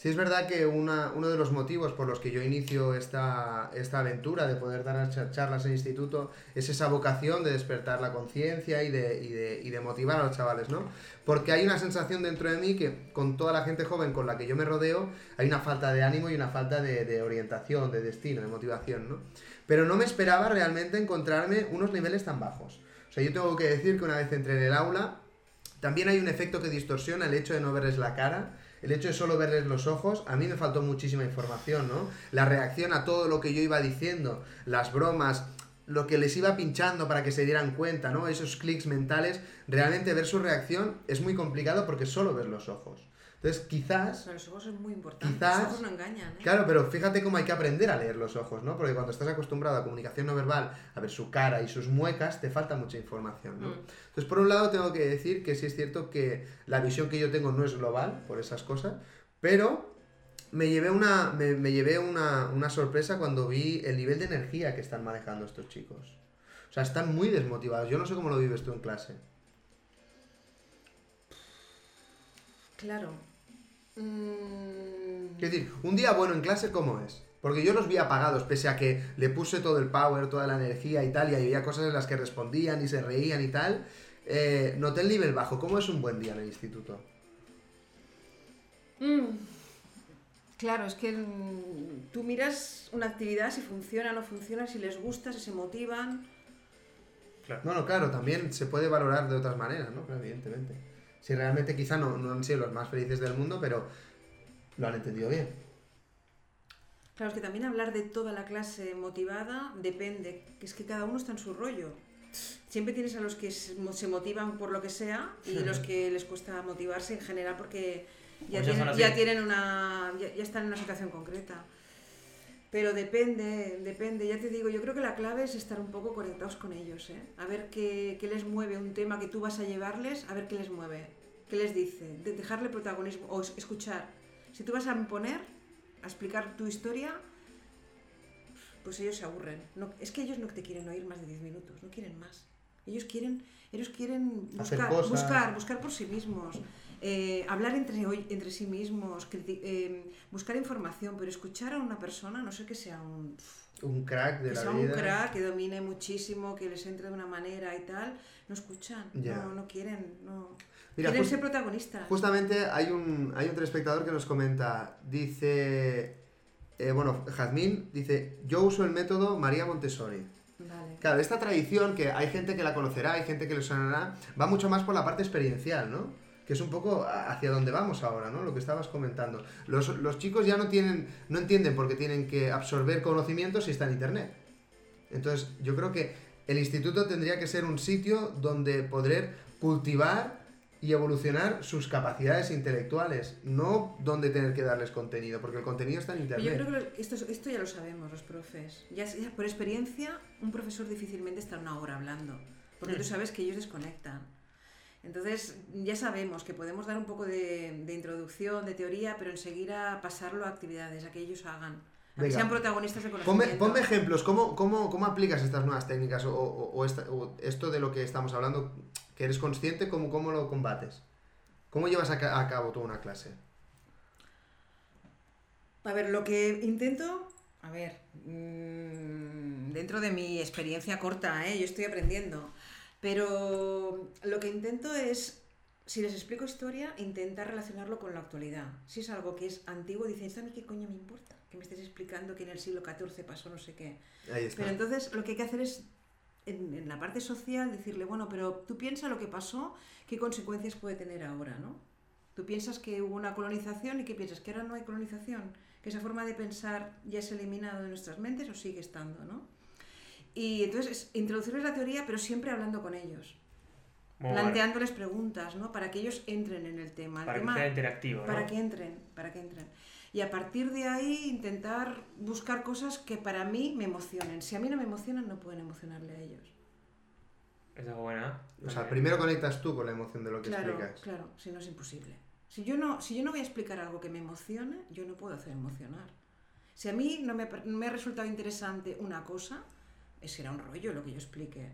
[SPEAKER 2] Sí es verdad que una, uno de los motivos por los que yo inicio esta, esta aventura de poder dar cha- charlas en instituto es esa vocación de despertar la conciencia y de, y, de, y de motivar a los chavales, ¿no? Porque hay una sensación dentro de mí que con toda la gente joven con la que yo me rodeo hay una falta de ánimo y una falta de, de orientación, de destino, de motivación, ¿no? Pero no me esperaba realmente encontrarme unos niveles tan bajos. O sea, yo tengo que decir que una vez entré en el aula, también hay un efecto que distorsiona el hecho de no verles la cara, el hecho de solo verles los ojos. A mí me faltó muchísima información, ¿no? La reacción a todo lo que yo iba diciendo, las bromas, lo que les iba pinchando para que se dieran cuenta, ¿no? Esos clics mentales, realmente ver su reacción es muy complicado porque solo ves los ojos. Entonces, quizás
[SPEAKER 4] Los ojos es muy importante.
[SPEAKER 2] Quizás-
[SPEAKER 4] Los ojos no engañan, ¿eh?
[SPEAKER 2] Claro, pero fíjate cómo hay que aprender a leer los ojos, ¿no? Porque cuando estás acostumbrado a comunicación no verbal, a ver su cara y sus muecas, te falta mucha información, ¿no?
[SPEAKER 4] Mm.
[SPEAKER 2] Entonces, por un lado, tengo que decir que sí es cierto que la visión que yo tengo no es global por esas cosas, pero me llevé una, me, me llevé una, una sorpresa cuando vi el nivel de energía que están manejando estos chicos. O sea, están muy desmotivados. Yo no sé cómo lo vives tú en clase.
[SPEAKER 4] Claro. Mm,
[SPEAKER 2] Quiero decir, un día bueno en clase, ¿cómo es? Porque yo los vi apagados, pese a que le puse todo el power, toda la energía y tal, y había cosas en las que respondían y se reían y tal. Eh, noté el nivel bajo. ¿Cómo es un buen día en el instituto?
[SPEAKER 4] mm. Claro, es que mm, tú miras una actividad, si funciona o no funciona, si les gusta, si se motivan.
[SPEAKER 1] Claro.
[SPEAKER 2] Bueno, claro, también se puede valorar de otras maneras, ¿no? Evidentemente. Si realmente quizá no, no han sido los más felices del mundo, pero lo han entendido bien.
[SPEAKER 4] Claro, es que también hablar de toda la clase motivada depende, que es que cada uno está en su rollo. Siempre tienes a los que se mo- se motivan por lo que sea y los que les cuesta motivarse en general porque ya,
[SPEAKER 1] Pues
[SPEAKER 4] tienen, ya tienen una ya, ya están en una situación concreta. Pero depende, depende, ya te digo, yo creo que la clave es estar un poco conectados con ellos, ¿eh? A ver qué, qué les mueve un tema que tú vas a llevarles, a ver qué les mueve, qué les dice, de dejarle protagonismo o es- escuchar. Si tú vas a imponer, a explicar tu historia, pues ellos se aburren. No, es que ellos no te quieren oír más de 10 minutos, no quieren más. Ellos quieren, ellos quieren buscar, buscar, buscar por sí mismos, eh, hablar entre, entre sí mismos, eh, buscar información, pero escuchar a una persona, no sé que sea un,
[SPEAKER 2] Un crack de
[SPEAKER 4] que
[SPEAKER 2] la
[SPEAKER 4] sea un crack, que domine muchísimo, que les entre de una manera y tal, no escuchan, no, no quieren, no.
[SPEAKER 2] Mira,
[SPEAKER 4] quieren ser protagonistas.
[SPEAKER 2] Justamente hay un, hay un telespectador que nos comenta, dice, eh, bueno, Jazmín, dice, yo uso el método María Montessori.
[SPEAKER 4] Vale.
[SPEAKER 2] Claro, esta tradición, que hay gente que la conocerá, hay gente que le sonará, va mucho más por la parte experiencial, ¿no? Que es un poco hacia donde vamos ahora, ¿no? Lo que estabas comentando. Los, los chicos ya no tienen, no entienden por qué tienen que absorber conocimientos si está en internet. Entonces, yo creo que el instituto tendría que ser un sitio donde poder cultivar y evolucionar sus capacidades intelectuales, no donde tener que darles contenido, porque el contenido está en internet.
[SPEAKER 4] Yo creo que esto, esto ya lo sabemos los profes. Ya, ya por experiencia, un profesor difícilmente está una hora hablando, porque tú sabes que ellos desconectan. Entonces, ya sabemos que podemos dar un poco de, de introducción, de teoría, pero enseguida pasarlo a actividades, a que ellos hagan, a que sean protagonistas de
[SPEAKER 2] Ponme, ponme ejemplos, ¿cómo, cómo, cómo aplicas estas nuevas técnicas o, o- o esta- o esto de lo que estamos hablando, que eres consciente, cómo, cómo lo combates? ¿Cómo llevas a, a cabo toda una clase?
[SPEAKER 4] A ver, lo que intento, a ver, mm, dentro de mi experiencia corta, ¿eh? yo estoy aprendiendo, pero lo que intento es, si les explico historia, intentar relacionarlo con la actualidad. Si es algo que es antiguo, dicen, ¿esto a mí qué coño me importa? Que me estés explicando que en el siglo XIV pasó no sé qué.
[SPEAKER 2] Ahí está.
[SPEAKER 4] Pero entonces lo que hay que hacer es, en, en la parte social, decirle, bueno, pero tú piensa lo que pasó, qué consecuencias puede tener ahora, ¿no? Tú piensas que hubo una colonización y qué piensas, que ahora no hay colonización, que esa forma de pensar ya se ha eliminado de nuestras mentes o sigue estando, ¿no? Y entonces es introducirles la teoría, pero siempre hablando con ellos.
[SPEAKER 1] Muy bueno.
[SPEAKER 4] planteándoles preguntas, ¿no? Para que ellos entren en el tema. El
[SPEAKER 1] Para que
[SPEAKER 4] tema-
[SPEAKER 1] sea interactivo, ¿no?
[SPEAKER 4] para que entren, para que entren. Y a partir de ahí intentar buscar cosas que para mí me emocionen. Si a mí no me emocionan, no pueden emocionarle a ellos.
[SPEAKER 1] Esa es buena.
[SPEAKER 2] O sea,
[SPEAKER 1] También.
[SPEAKER 2] primero conectas tú con la emoción de lo que
[SPEAKER 4] Claro,
[SPEAKER 2] explicas.
[SPEAKER 4] claro, si no es imposible. Si yo no, si yo no voy a explicar algo que me emocione, yo no puedo hacer emocionar. Si a mí no me, no me ha resultado interesante una cosa, será un rollo lo que yo explique.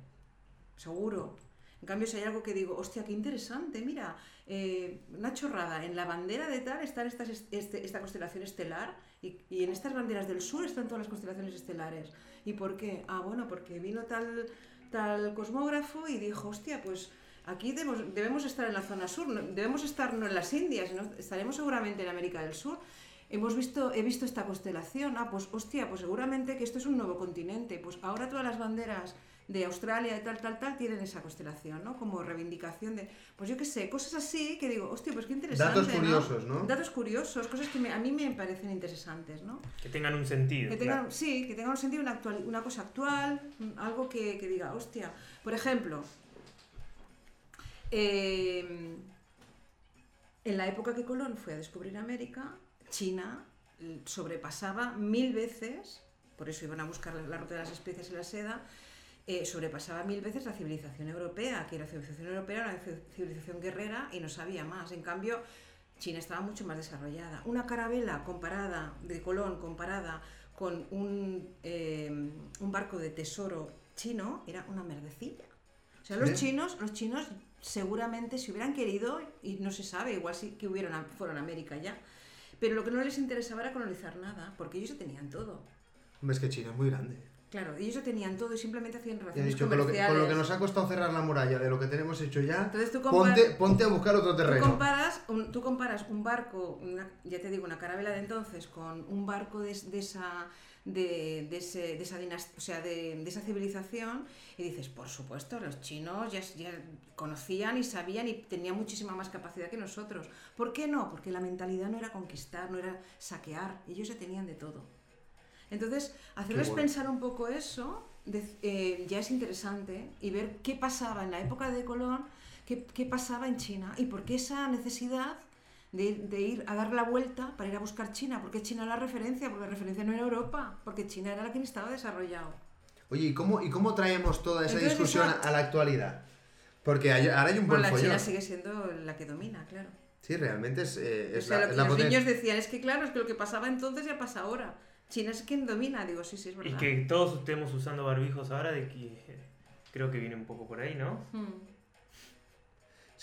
[SPEAKER 4] Seguro. En cambio, si hay algo que digo, hostia, qué interesante, mira, eh, una chorrada, en la bandera de tal está estas, este- esta constelación estelar y, y en estas banderas del sur están todas las constelaciones estelares. ¿Y por qué? Ah, bueno, porque vino tal, tal cosmógrafo y dijo, hostia, pues aquí debemos, debemos estar en la zona sur, debemos estar no en las Indias, estaremos seguramente en América del Sur. Hemos visto, he visto esta constelación, ah, pues hostia, pues seguramente que esto es un nuevo continente, pues ahora todas las banderas de Australia, de tal, tal, tal, tienen esa constelación, ¿no? Como reivindicación de, pues yo qué sé, cosas así que digo, hostia, pues qué interesante,
[SPEAKER 2] Datos curiosos, ¿no?
[SPEAKER 4] Datos curiosos, cosas que me- a mí me parecen interesantes, ¿no?
[SPEAKER 1] Que tengan un sentido.
[SPEAKER 4] Que tengan,
[SPEAKER 1] claro.
[SPEAKER 4] Sí, que tenga un sentido, una, actual- una cosa actual, algo que, que diga, hostia. Por ejemplo, eh, en la época que Colón fue a descubrir América, China sobrepasaba mil veces, por eso iban a buscar la, ruta de las especies y la seda, eh, sobrepasaba mil veces la civilización europea, que la civilización europea era una ci- civilización guerrera y no sabía más. En cambio, China estaba mucho más desarrollada. Una carabela comparada, de Colón, comparada con un, eh, un barco de tesoro chino, era una merdecilla. O sea, los chinos, los chinos seguramente si hubieran querido, y no se sabe, igual sí que hubieron, a- fueron a América ya, pero lo que no les interesaba era colonizar nada, porque ellos ya tenían todo.
[SPEAKER 2] Hombre, es que China es muy grande.
[SPEAKER 4] Claro, ellos ya tenían todo y simplemente hacían relaciones
[SPEAKER 2] dicho, con lo, que,
[SPEAKER 4] comerciales.
[SPEAKER 2] con lo que nos ha costado cerrar la muralla de lo que tenemos hecho ya,
[SPEAKER 4] Entonces tú
[SPEAKER 2] ponte,
[SPEAKER 4] comparas-
[SPEAKER 2] ponte a buscar otro
[SPEAKER 4] Tú
[SPEAKER 2] terreno.
[SPEAKER 4] comparas, un, tú comparas un barco, una- ya te digo, una carabela de entonces, con un barco de, de esa de, de ese- de esa dinast- o sea, de, de esa civilización y dices, por supuesto, los chinos ya, ya conocían y sabían y tenían muchísima más capacidad que nosotros. ¿Por qué no? Porque la mentalidad no era conquistar, no era saquear, ellos ya tenían de todo. Entonces, hacerles
[SPEAKER 2] bueno.
[SPEAKER 4] pensar un poco eso de- eh, ya es interesante y ver qué pasaba en la época de Colón, qué, qué pasaba en China y por qué esa necesidad de, ir- de ir a dar la vuelta para ir a buscar China. Porque China era la referencia, porque la referencia no era Europa, porque China era la que estaba desarrollado.
[SPEAKER 2] Oye, ¿y cómo, ¿y cómo traemos toda esa
[SPEAKER 4] Entonces,
[SPEAKER 2] discusión
[SPEAKER 4] esa-
[SPEAKER 2] a la actualidad? Porque hay- ahora hay un buen
[SPEAKER 4] Bueno, la
[SPEAKER 2] follón.
[SPEAKER 4] China sigue siendo la que domina, claro.
[SPEAKER 2] Sí, realmente es, eh,
[SPEAKER 4] O
[SPEAKER 2] es
[SPEAKER 4] sea,
[SPEAKER 2] la,
[SPEAKER 4] lo
[SPEAKER 2] es
[SPEAKER 4] que
[SPEAKER 2] la
[SPEAKER 4] los
[SPEAKER 2] poten-
[SPEAKER 4] niños decían es que claro, es que lo que pasaba entonces ya pasa ahora. China es quien domina, digo, sí, sí, es
[SPEAKER 1] Y
[SPEAKER 4] verdad.
[SPEAKER 1] que todos estemos usando barbijos ahora, de que creo que viene un poco por ahí, ¿no?
[SPEAKER 4] Hmm.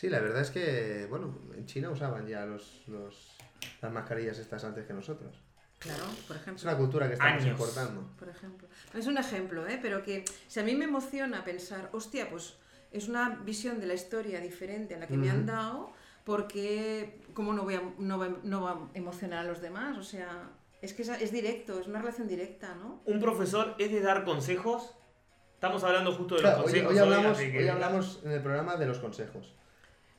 [SPEAKER 2] Sí, la verdad es que, bueno, en China usaban ya los, los- las mascarillas estas antes que nosotros.
[SPEAKER 4] Claro, por ejemplo.
[SPEAKER 2] Es una cultura que estamos
[SPEAKER 1] Años.
[SPEAKER 2] importando.
[SPEAKER 4] por ejemplo. Es un ejemplo, ¿eh? pero que si a mí me emociona pensar, hostia, pues es una visión de la historia diferente a la que me han dado, porque ¿cómo no, voy a, no, va, no va a emocionar a los demás? O sea, es que es, es directo, es una relación directa, ¿no?
[SPEAKER 1] Un profesor es de dar consejos. Estamos hablando justo de
[SPEAKER 2] Claro,
[SPEAKER 1] los
[SPEAKER 2] hoy,
[SPEAKER 1] consejos.
[SPEAKER 2] hoy hablamos,
[SPEAKER 1] así que-
[SPEAKER 2] hoy hablamos en el programa de los consejos.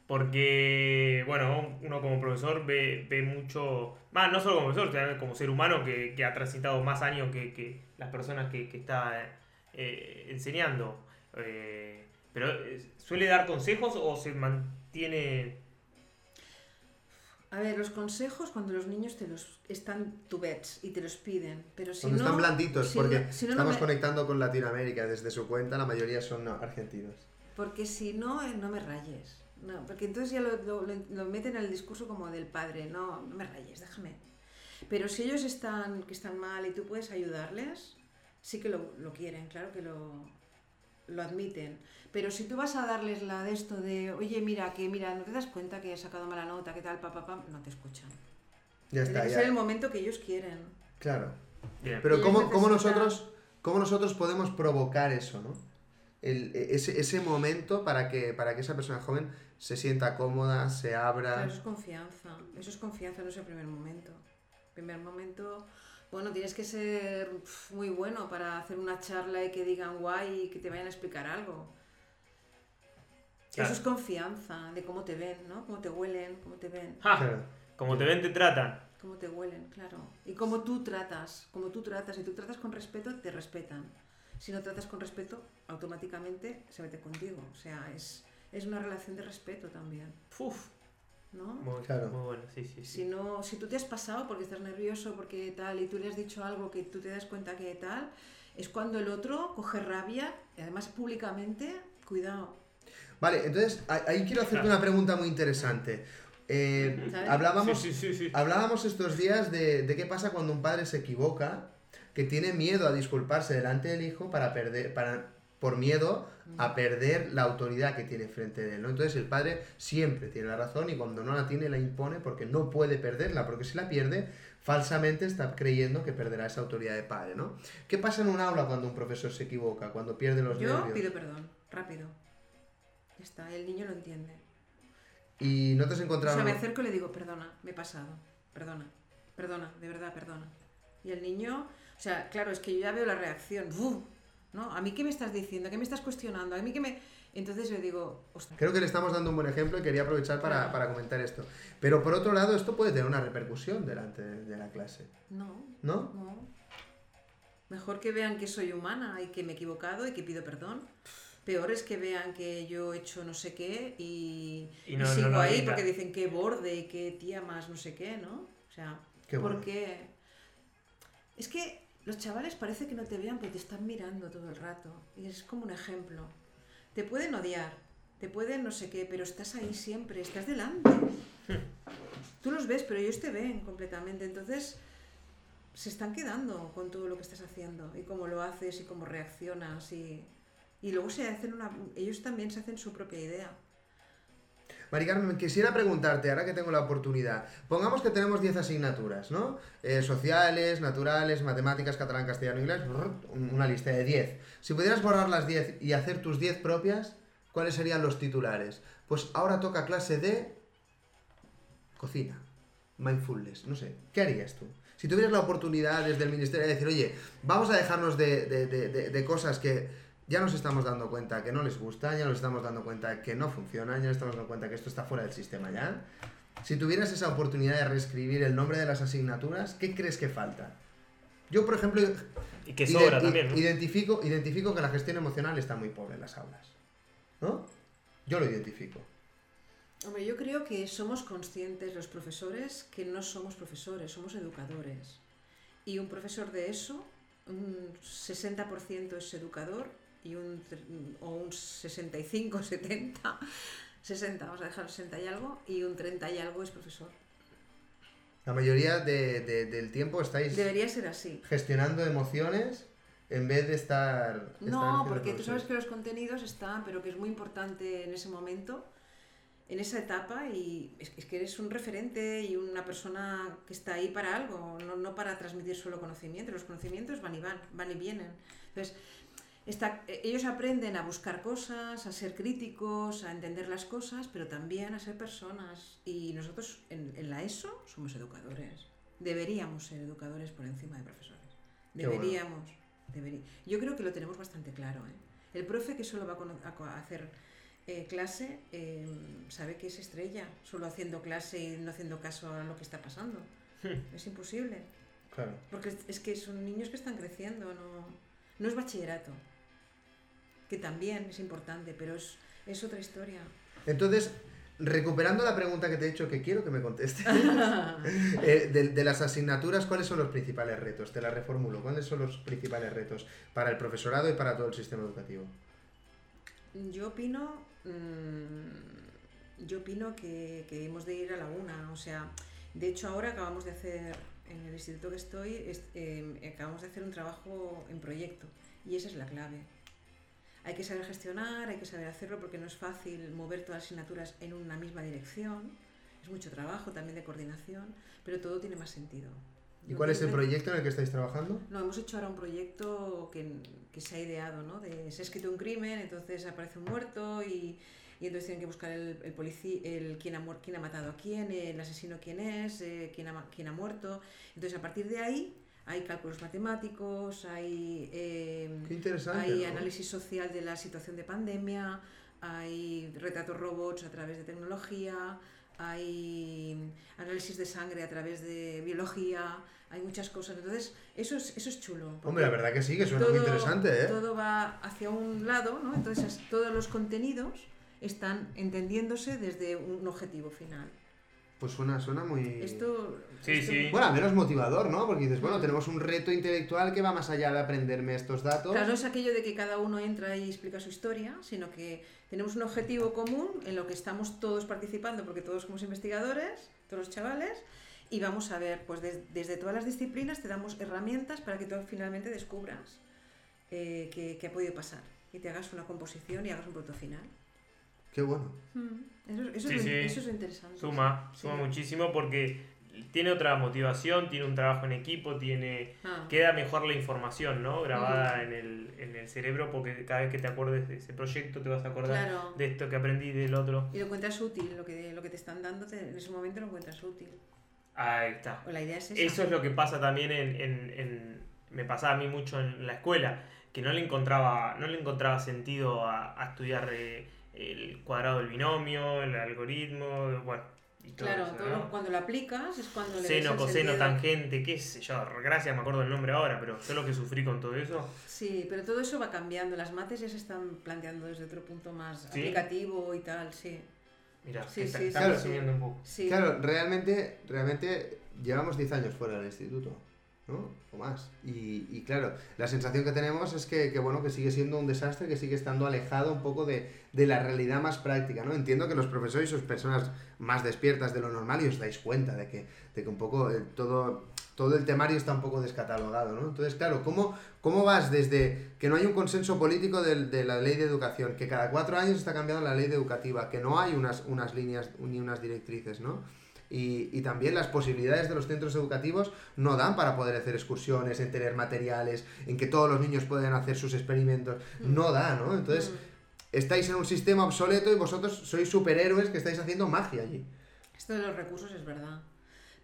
[SPEAKER 1] Porque, bueno, uno como profesor ve, ve mucho, más no solo como profesor, como ser humano que, que ha transitado más años que, que las personas que, que está eh, enseñando. Eh, pero, eh, ¿suele dar consejos o se mantiene...?
[SPEAKER 4] A ver, los consejos cuando los niños te los están tu vets y te los piden, pero si
[SPEAKER 2] Cuando
[SPEAKER 4] no...
[SPEAKER 2] están blanditos,
[SPEAKER 4] si
[SPEAKER 2] porque
[SPEAKER 4] no- si no, no
[SPEAKER 2] estamos
[SPEAKER 4] me-
[SPEAKER 2] conectando con Latinoamérica desde su cuenta, la mayoría son argentinos.
[SPEAKER 4] Porque si no, eh, no me rayes. No, porque entonces ya lo, lo- lo- meten en el discurso como del padre. No, no me rayes, déjame. Pero si ellos están, que están mal y tú puedes ayudarles, sí que lo, lo quieren, claro que lo, lo admiten. Pero si tú vas a darles la de esto de, oye, mira, que mira, no te das cuenta que he sacado mala nota, que tal, papá, papá, no te escuchan.
[SPEAKER 2] Ya
[SPEAKER 4] Tiene
[SPEAKER 2] está,
[SPEAKER 4] que
[SPEAKER 2] ya.
[SPEAKER 4] ser el momento que ellos quieren.
[SPEAKER 2] Claro.
[SPEAKER 1] Bien.
[SPEAKER 2] Pero ¿cómo, cómo nosotros, ¿cómo nosotros podemos provocar eso, no? El- e, ese, ese momento para que, para que esa persona joven se sienta cómoda, se abra.
[SPEAKER 4] Claro, eso es confianza. Eso es confianza, no es el primer momento. Primer momento, bueno, tienes que ser muy bueno para hacer una charla y que digan guay y que te vayan a explicar algo.
[SPEAKER 1] Claro.
[SPEAKER 4] Eso es confianza, de cómo te ven, ¿no? Cómo te huelen, cómo te ven,
[SPEAKER 1] ¡Ja!
[SPEAKER 2] Claro.
[SPEAKER 1] Como te ven, te tratan.
[SPEAKER 4] cómo te huelen, claro. Y cómo tú tratas, cómo tú tratas. Si tú tratas con respeto, te respetan. Si no tratas con respeto, automáticamente se mete contigo. O sea, es, es una relación de respeto también,
[SPEAKER 1] Uf,
[SPEAKER 4] ¿no?
[SPEAKER 1] muy,
[SPEAKER 2] Claro.
[SPEAKER 1] muy bueno, sí, sí, sí.
[SPEAKER 4] Si, no, si tú te has pasado porque estás nervioso, porque tal, y tú le has dicho algo que tú te das cuenta que tal, es cuando el otro coge rabia, y además públicamente, cuidado.
[SPEAKER 2] Vale, entonces a- ahí quiero hacerte una pregunta muy interesante. Eh, hablábamos,
[SPEAKER 1] Sí, sí, sí, sí.
[SPEAKER 2] hablábamos estos días de, de qué pasa cuando un padre se equivoca, que tiene miedo a disculparse delante del hijo para perder, para, por miedo a perder la autoridad que tiene frente de él. ¿no? Entonces el padre siempre tiene la razón y cuando no la tiene la impone porque no puede perderla, porque si la pierde, falsamente está creyendo que perderá esa autoridad de padre. ¿no? ¿Qué pasa en un aula cuando un profesor se equivoca, cuando pierde los
[SPEAKER 4] Yo
[SPEAKER 2] nervios?
[SPEAKER 4] pido perdón, rápido. Ya está, el niño lo entiende.
[SPEAKER 2] Y no te has
[SPEAKER 4] O
[SPEAKER 2] encontrado...
[SPEAKER 4] sea, me acerco y le digo, perdona, me he pasado, perdona, perdona, de verdad, perdona. Y el niño, o sea, claro, es que yo ya veo la reacción, ¡uf! ¿no? ¿A mí qué me estás diciendo? ¿A qué me estás cuestionando? ¿A mí qué me...? Entonces yo digo, ostras,
[SPEAKER 2] Creo que le estamos dando un buen ejemplo y quería aprovechar para, para comentar esto. Pero por otro lado, esto puede tener una repercusión delante de, la clase,
[SPEAKER 4] no,
[SPEAKER 2] ¿no?
[SPEAKER 4] no. Mejor que vean que soy humana y que me he equivocado y que pido perdón. Peor es que vean que yo he hecho no sé qué y,
[SPEAKER 1] Y
[SPEAKER 4] y
[SPEAKER 1] no- no
[SPEAKER 4] sigo ahí porque dicen qué borde y qué tía más no sé qué, ¿no? O sea,
[SPEAKER 2] Qué bueno.
[SPEAKER 4] porque es que los chavales parece que no te vean porque te están mirando todo el rato y es como un ejemplo. Te pueden odiar, te pueden no sé qué, pero estás ahí siempre, estás delante. Tú los ves, pero ellos te ven completamente. Entonces, se están quedando con todo lo que estás haciendo y cómo lo haces y cómo reaccionas y, y luego se hacen una ellos también se hacen su propia idea
[SPEAKER 2] Mari Carmen, quisiera preguntarte, ahora que tengo la oportunidad, pongamos que tenemos 10 asignaturas, ¿no? Eh, sociales, naturales, matemáticas, catalán, castellano, inglés, una lista de 10. Si pudieras borrar las 10 y hacer tus 10 propias, ¿cuáles serían los titulares? Pues ahora toca clase de cocina, mindfulness, no sé, ¿qué harías tú? Si tuvieras la oportunidad desde el ministerio de decir, oye, vamos a dejarnos de, de- de- de- de cosas que ya nos estamos dando cuenta que no les gustan, ya nos estamos dando cuenta que no funcionan, ya nos estamos dando cuenta que esto está fuera del sistema ya. Si tuvieras esa oportunidad de reescribir el nombre de las asignaturas, ¿qué crees que falta? Yo, por ejemplo,
[SPEAKER 1] Y que sobra también, ¿no?
[SPEAKER 2] identifico, identifico que la gestión emocional está muy pobre en las aulas. ¿No? Yo lo identifico.
[SPEAKER 4] Hombre, yo creo que somos conscientes los profesores que no somos profesores, somos educadores. Y un profesor de eso, un 60% es educador y un, o un 65, 70, 60, vamos a dejar 60 y algo, y un 30 y algo es profesor.
[SPEAKER 2] La mayoría de- de- del tiempo estáis
[SPEAKER 4] Debería ser así.
[SPEAKER 2] gestionando emociones en vez de estar...
[SPEAKER 4] No, porque tú sabes que los contenidos están, pero que es muy importante en ese momento, en esa etapa, y es, es que eres un referente y una persona que está ahí para algo, no, no para transmitir solo conocimiento. Los conocimientos van y van, van y vienen. Entonces, está, eh, ellos aprenden a buscar cosas, a ser críticos, a entender las cosas, pero también a ser personas. Y nosotros en, en la ESO somos educadores. Deberíamos ser educadores por encima de profesores.
[SPEAKER 2] Bueno.
[SPEAKER 4] Deberíamos. Deberi- Yo creo que lo tenemos bastante claro. ¿eh? El profe que solo va a, hacer eh, clase eh, sabe que es estrella, solo haciendo clase y no haciendo caso a lo que está pasando. Es imposible.
[SPEAKER 2] Claro.
[SPEAKER 4] Porque es, es que son niños que están creciendo, no, no es bachillerato. Que también es importante, pero es, es otra historia.
[SPEAKER 2] Entonces, recuperando la pregunta que te he hecho, que quiero que me contestes, <laughs> eh, de, de las asignaturas, ¿cuáles son los principales retos? Te la reformulo. ¿Cuáles son los principales retos para el profesorado y para todo el sistema educativo?
[SPEAKER 4] Yo opino, mm, yo opino que, que hemos de ir a la una. O sea, de hecho ahora acabamos de hacer, en el instituto que estoy, es- eh, acabamos de hacer un trabajo en proyecto y esa es la clave. Hay que saber gestionar, hay que saber hacerlo porque no es fácil mover todas las asignaturas en una misma dirección. Es mucho trabajo también de coordinación, pero todo tiene más sentido.
[SPEAKER 2] ¿Y cuál es el proyecto en el que estáis trabajando?
[SPEAKER 4] no, hemos hecho ahora un proyecto que, que se ha ideado, ¿no? De, se ha escrito un crimen, entonces aparece un muerto y, y entonces tienen que buscar el, el policía, el quién ha, muer- quién ha matado a quién, el asesino quién es, eh, quién, ha, quién ha muerto. Entonces a partir de ahí hay cálculos matemáticos, hay, eh, análisis social de la situación de pandemia, hay retratos robots a través de tecnología, hay análisis de sangre a través de biología, hay muchas cosas. Entonces, eso es, eso es chulo.
[SPEAKER 2] Hombre, la verdad que sí, que suena muy interesante, ¿eh?
[SPEAKER 4] Todo va hacia un lado, ¿no? Entonces, todos los contenidos están entendiéndose desde un objetivo final.
[SPEAKER 2] Pues suena, suena muy...
[SPEAKER 4] Esto...
[SPEAKER 1] Sí,
[SPEAKER 4] esto-
[SPEAKER 1] sí.
[SPEAKER 2] Bueno, al menos motivador, ¿no? Porque dices, bueno, tenemos un reto intelectual que va más allá de aprenderme estos datos.
[SPEAKER 4] Claro, no es aquello de que cada uno entra y explica su historia, sino que tenemos un objetivo común en lo que estamos todos participando, porque todos somos investigadores, todos los chavales, y vamos a ver, pues des- desde todas las disciplinas te damos herramientas para que tú finalmente descubras eh, qué, qué ha podido pasar y te hagas una composición y hagas un producto final.
[SPEAKER 2] Qué bueno.
[SPEAKER 4] Eso, eso
[SPEAKER 1] Sí,
[SPEAKER 4] es,
[SPEAKER 1] sí.
[SPEAKER 4] eso es interesante.
[SPEAKER 1] Suma,
[SPEAKER 4] sí.
[SPEAKER 1] suma muchísimo porque tiene otra motivación, tiene un trabajo en equipo, tiene
[SPEAKER 4] Ah.
[SPEAKER 1] queda mejor la información, ¿no? Grabada en, el, en el cerebro porque cada vez que te acuerdes de ese proyecto te vas a acordar
[SPEAKER 4] Claro.
[SPEAKER 1] de esto que aprendí del otro.
[SPEAKER 4] Y lo encuentras útil, lo que, lo que te están dando te- en ese momento lo encuentras útil.
[SPEAKER 1] Ahí está.
[SPEAKER 4] O la idea es esa.
[SPEAKER 1] Eso es lo que pasa también en, en- en- me pasaba a mí mucho en la escuela, que no le encontraba, no le encontraba sentido a, a estudiar eh, el cuadrado del binomio, el algoritmo, bueno, y todo
[SPEAKER 4] Claro,
[SPEAKER 1] eso,
[SPEAKER 4] todo cuando lo aplicas es cuando le
[SPEAKER 1] Seno, coseno,
[SPEAKER 4] sentido.
[SPEAKER 1] tangente, qué sé yo, gracias, me acuerdo el nombre ahora, pero yo lo que sufrí con todo eso,
[SPEAKER 4] Sí, pero todo eso va cambiando. Las mates ya se están planteando desde otro punto más
[SPEAKER 1] ¿Sí?
[SPEAKER 4] aplicativo y tal, sí.
[SPEAKER 1] mira,
[SPEAKER 4] Sí,
[SPEAKER 1] está,
[SPEAKER 4] sí,
[SPEAKER 1] está
[SPEAKER 2] sí,
[SPEAKER 1] resumiendo un poco.
[SPEAKER 4] sí.
[SPEAKER 2] Claro, realmente, realmente llevamos 10 años fuera del instituto, ¿no? O más. Y, claro, la sensación que tenemos es que, bueno, que sigue siendo un desastre, que sigue estando alejado un poco de, de la realidad más práctica, ¿no? Entiendo que los profesores sois personas más despiertas de lo normal y os dais cuenta de que, de que un poco eh, todo, todo el temario está un poco descatalogado, ¿no? Entonces, claro, ¿cómo, cómo vas desde que no hay un consenso político del- de, la ley de educación, que cada cuatro años está cambiando la ley de educativa, que no hay unas, unas líneas ni unas directrices, ¿no? Y, y también las posibilidades de los centros educativos no dan para poder hacer excursiones, en tener materiales, en que todos los niños puedan hacer sus experimentos. No da, ¿no? Entonces, estáis en un sistema obsoleto y vosotros sois superhéroes que estáis haciendo magia allí.
[SPEAKER 4] Esto de los recursos es verdad.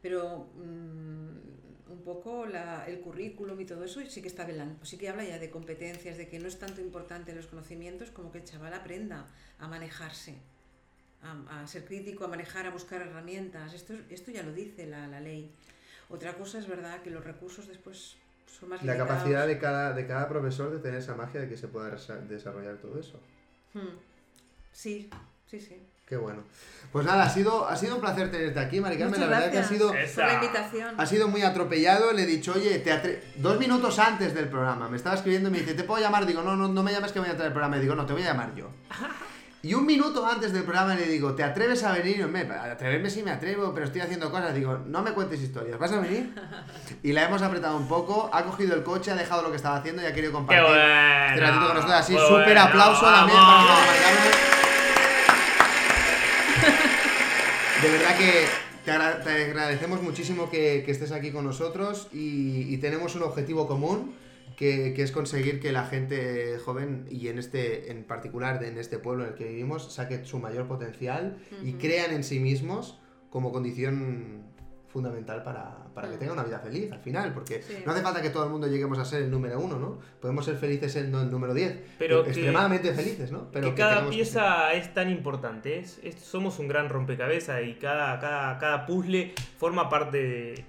[SPEAKER 4] Pero mm, un poco la- el currículum y todo eso sí que está velando, sí que habla ya de competencias, de que no es tanto importante los conocimientos como que el chaval aprenda a manejarse, a, a ser crítico, a manejar, a buscar herramientas. Esto, esto ya lo dice la, la ley. Otra cosa es verdad que los recursos después son más
[SPEAKER 2] La
[SPEAKER 4] limitados.
[SPEAKER 2] capacidad de cada, de cada profesor de tener esa magia de que se pueda desarrollar todo eso.
[SPEAKER 4] Hmm. Sí, sí, sí.
[SPEAKER 2] Qué bueno. Pues nada, ha sido, ha sido un placer tenerte aquí, Mari Carmen.
[SPEAKER 4] Muchas
[SPEAKER 2] La verdad que ha sido,
[SPEAKER 1] Esa.
[SPEAKER 4] por la invitación.
[SPEAKER 2] ha sido muy atropellado. Le he dicho, oye, te atre- dos minutos antes del programa, me estaba escribiendo y me dice, ¿te puedo llamar? Digo, no, no, no me llames que voy a entrar al programa. Y digo, no, te voy a llamar yo. <laughs> Y un minuto antes del programa le digo, ¿te atreves a venir? Y me, atreverme sí me atrevo, pero estoy haciendo cosas. Digo, no me cuentes historias, ¿vas a venir? <laughs> Y la hemos apretado un poco, ha cogido el coche, ha dejado lo que estaba haciendo y ha querido
[SPEAKER 1] ¡Qué
[SPEAKER 2] compartir.
[SPEAKER 1] bueno!
[SPEAKER 2] Este ratito con nosotros, así, súper
[SPEAKER 1] bueno,
[SPEAKER 2] aplauso también para Carmen. De verdad que te, agra- te agradecemos muchísimo que, que estés aquí con nosotros y, y tenemos un objetivo común que, que es conseguir que la gente joven y en este en particular en este pueblo en el que vivimos saque su mayor potencial y crean en sí mismos como condición fundamental para, para que
[SPEAKER 4] Ujú.
[SPEAKER 2] tengan una vida feliz al final, porque
[SPEAKER 4] Sí.
[SPEAKER 2] no hace falta que todo el mundo lleguemos a ser el número uno, ¿no? Podemos ser felices siendo el número 10,
[SPEAKER 1] Pero que-
[SPEAKER 2] extremadamente felices, ¿no? Pero
[SPEAKER 1] que cada
[SPEAKER 2] que
[SPEAKER 1] pieza es tan importante, es, es- somos un gran rompecabezas y cada, cada, cada puzzle forma parte de,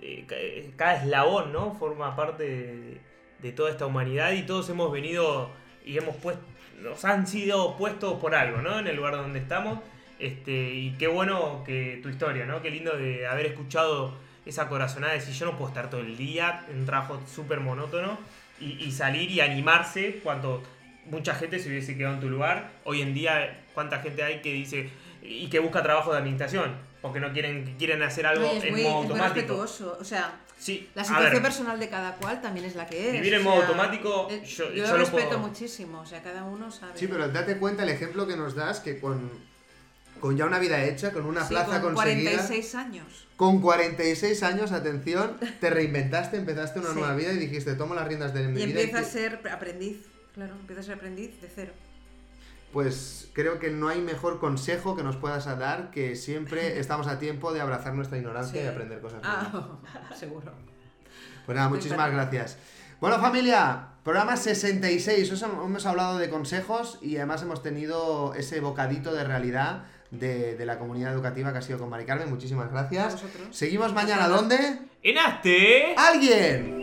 [SPEAKER 1] de- ca- cada eslabón, ¿no? Forma parte de, de toda esta humanidad y todos hemos venido y hemos puesto, nos han sido puestos por algo, ¿no? En el lugar donde estamos. Este, y qué bueno que tu historia, ¿no? Qué lindo de haber escuchado esa corazonada de decir yo no puedo estar todo el día en un trabajo súper monótono y, y salir y animarse cuando mucha gente se hubiese quedado en tu lugar. Hoy en día, ¿cuánta gente hay que dice y que busca trabajo de administración? Porque no quieren, quieren hacer algo
[SPEAKER 4] No, y es
[SPEAKER 1] en
[SPEAKER 4] muy,
[SPEAKER 1] modo
[SPEAKER 4] es muy
[SPEAKER 1] automático.
[SPEAKER 4] respetuoso. O sea,
[SPEAKER 1] Sí,
[SPEAKER 4] la
[SPEAKER 1] a
[SPEAKER 4] situación personal de cada cual también es la que es.
[SPEAKER 1] Vivir en
[SPEAKER 4] o
[SPEAKER 1] modo
[SPEAKER 4] sea,
[SPEAKER 1] automático,
[SPEAKER 4] eh,
[SPEAKER 1] yo-
[SPEAKER 4] yo,
[SPEAKER 1] yo
[SPEAKER 4] lo respeto
[SPEAKER 1] puedo-
[SPEAKER 4] muchísimo. O sea, cada uno sabe.
[SPEAKER 2] Sí, pero date cuenta el ejemplo que nos das que con, con ya una vida hecha, con una
[SPEAKER 4] Sí,
[SPEAKER 2] plaza
[SPEAKER 4] con
[SPEAKER 2] conseguida,
[SPEAKER 4] 46 años.
[SPEAKER 2] con 46 años, atención, te reinventaste, empezaste una
[SPEAKER 4] Sí.
[SPEAKER 2] nueva vida y dijiste, tomo las riendas de mi
[SPEAKER 4] Y
[SPEAKER 2] vida.
[SPEAKER 4] empieza a
[SPEAKER 2] que-
[SPEAKER 4] ser aprendiz. Claro, empieza a ser aprendiz de cero.
[SPEAKER 2] Pues creo que no hay mejor consejo que nos puedas dar que siempre <laughs> estamos a tiempo de abrazar nuestra ignorancia
[SPEAKER 4] Sí.
[SPEAKER 2] y aprender cosas nuevas.
[SPEAKER 4] Ah, <laughs> seguro.
[SPEAKER 2] Pues nada, muchísimas gracias. Bueno, familia, programa 66. Os hem- hemos hablado de consejos y además hemos tenido ese bocadito de realidad de, de la comunidad educativa que ha sido con Mari Carmen. Muchísimas
[SPEAKER 4] A
[SPEAKER 2] gracias.
[SPEAKER 4] vosotros.
[SPEAKER 2] Seguimos mañana, ¿dónde?
[SPEAKER 1] En Aste.
[SPEAKER 2] ¡Alguien!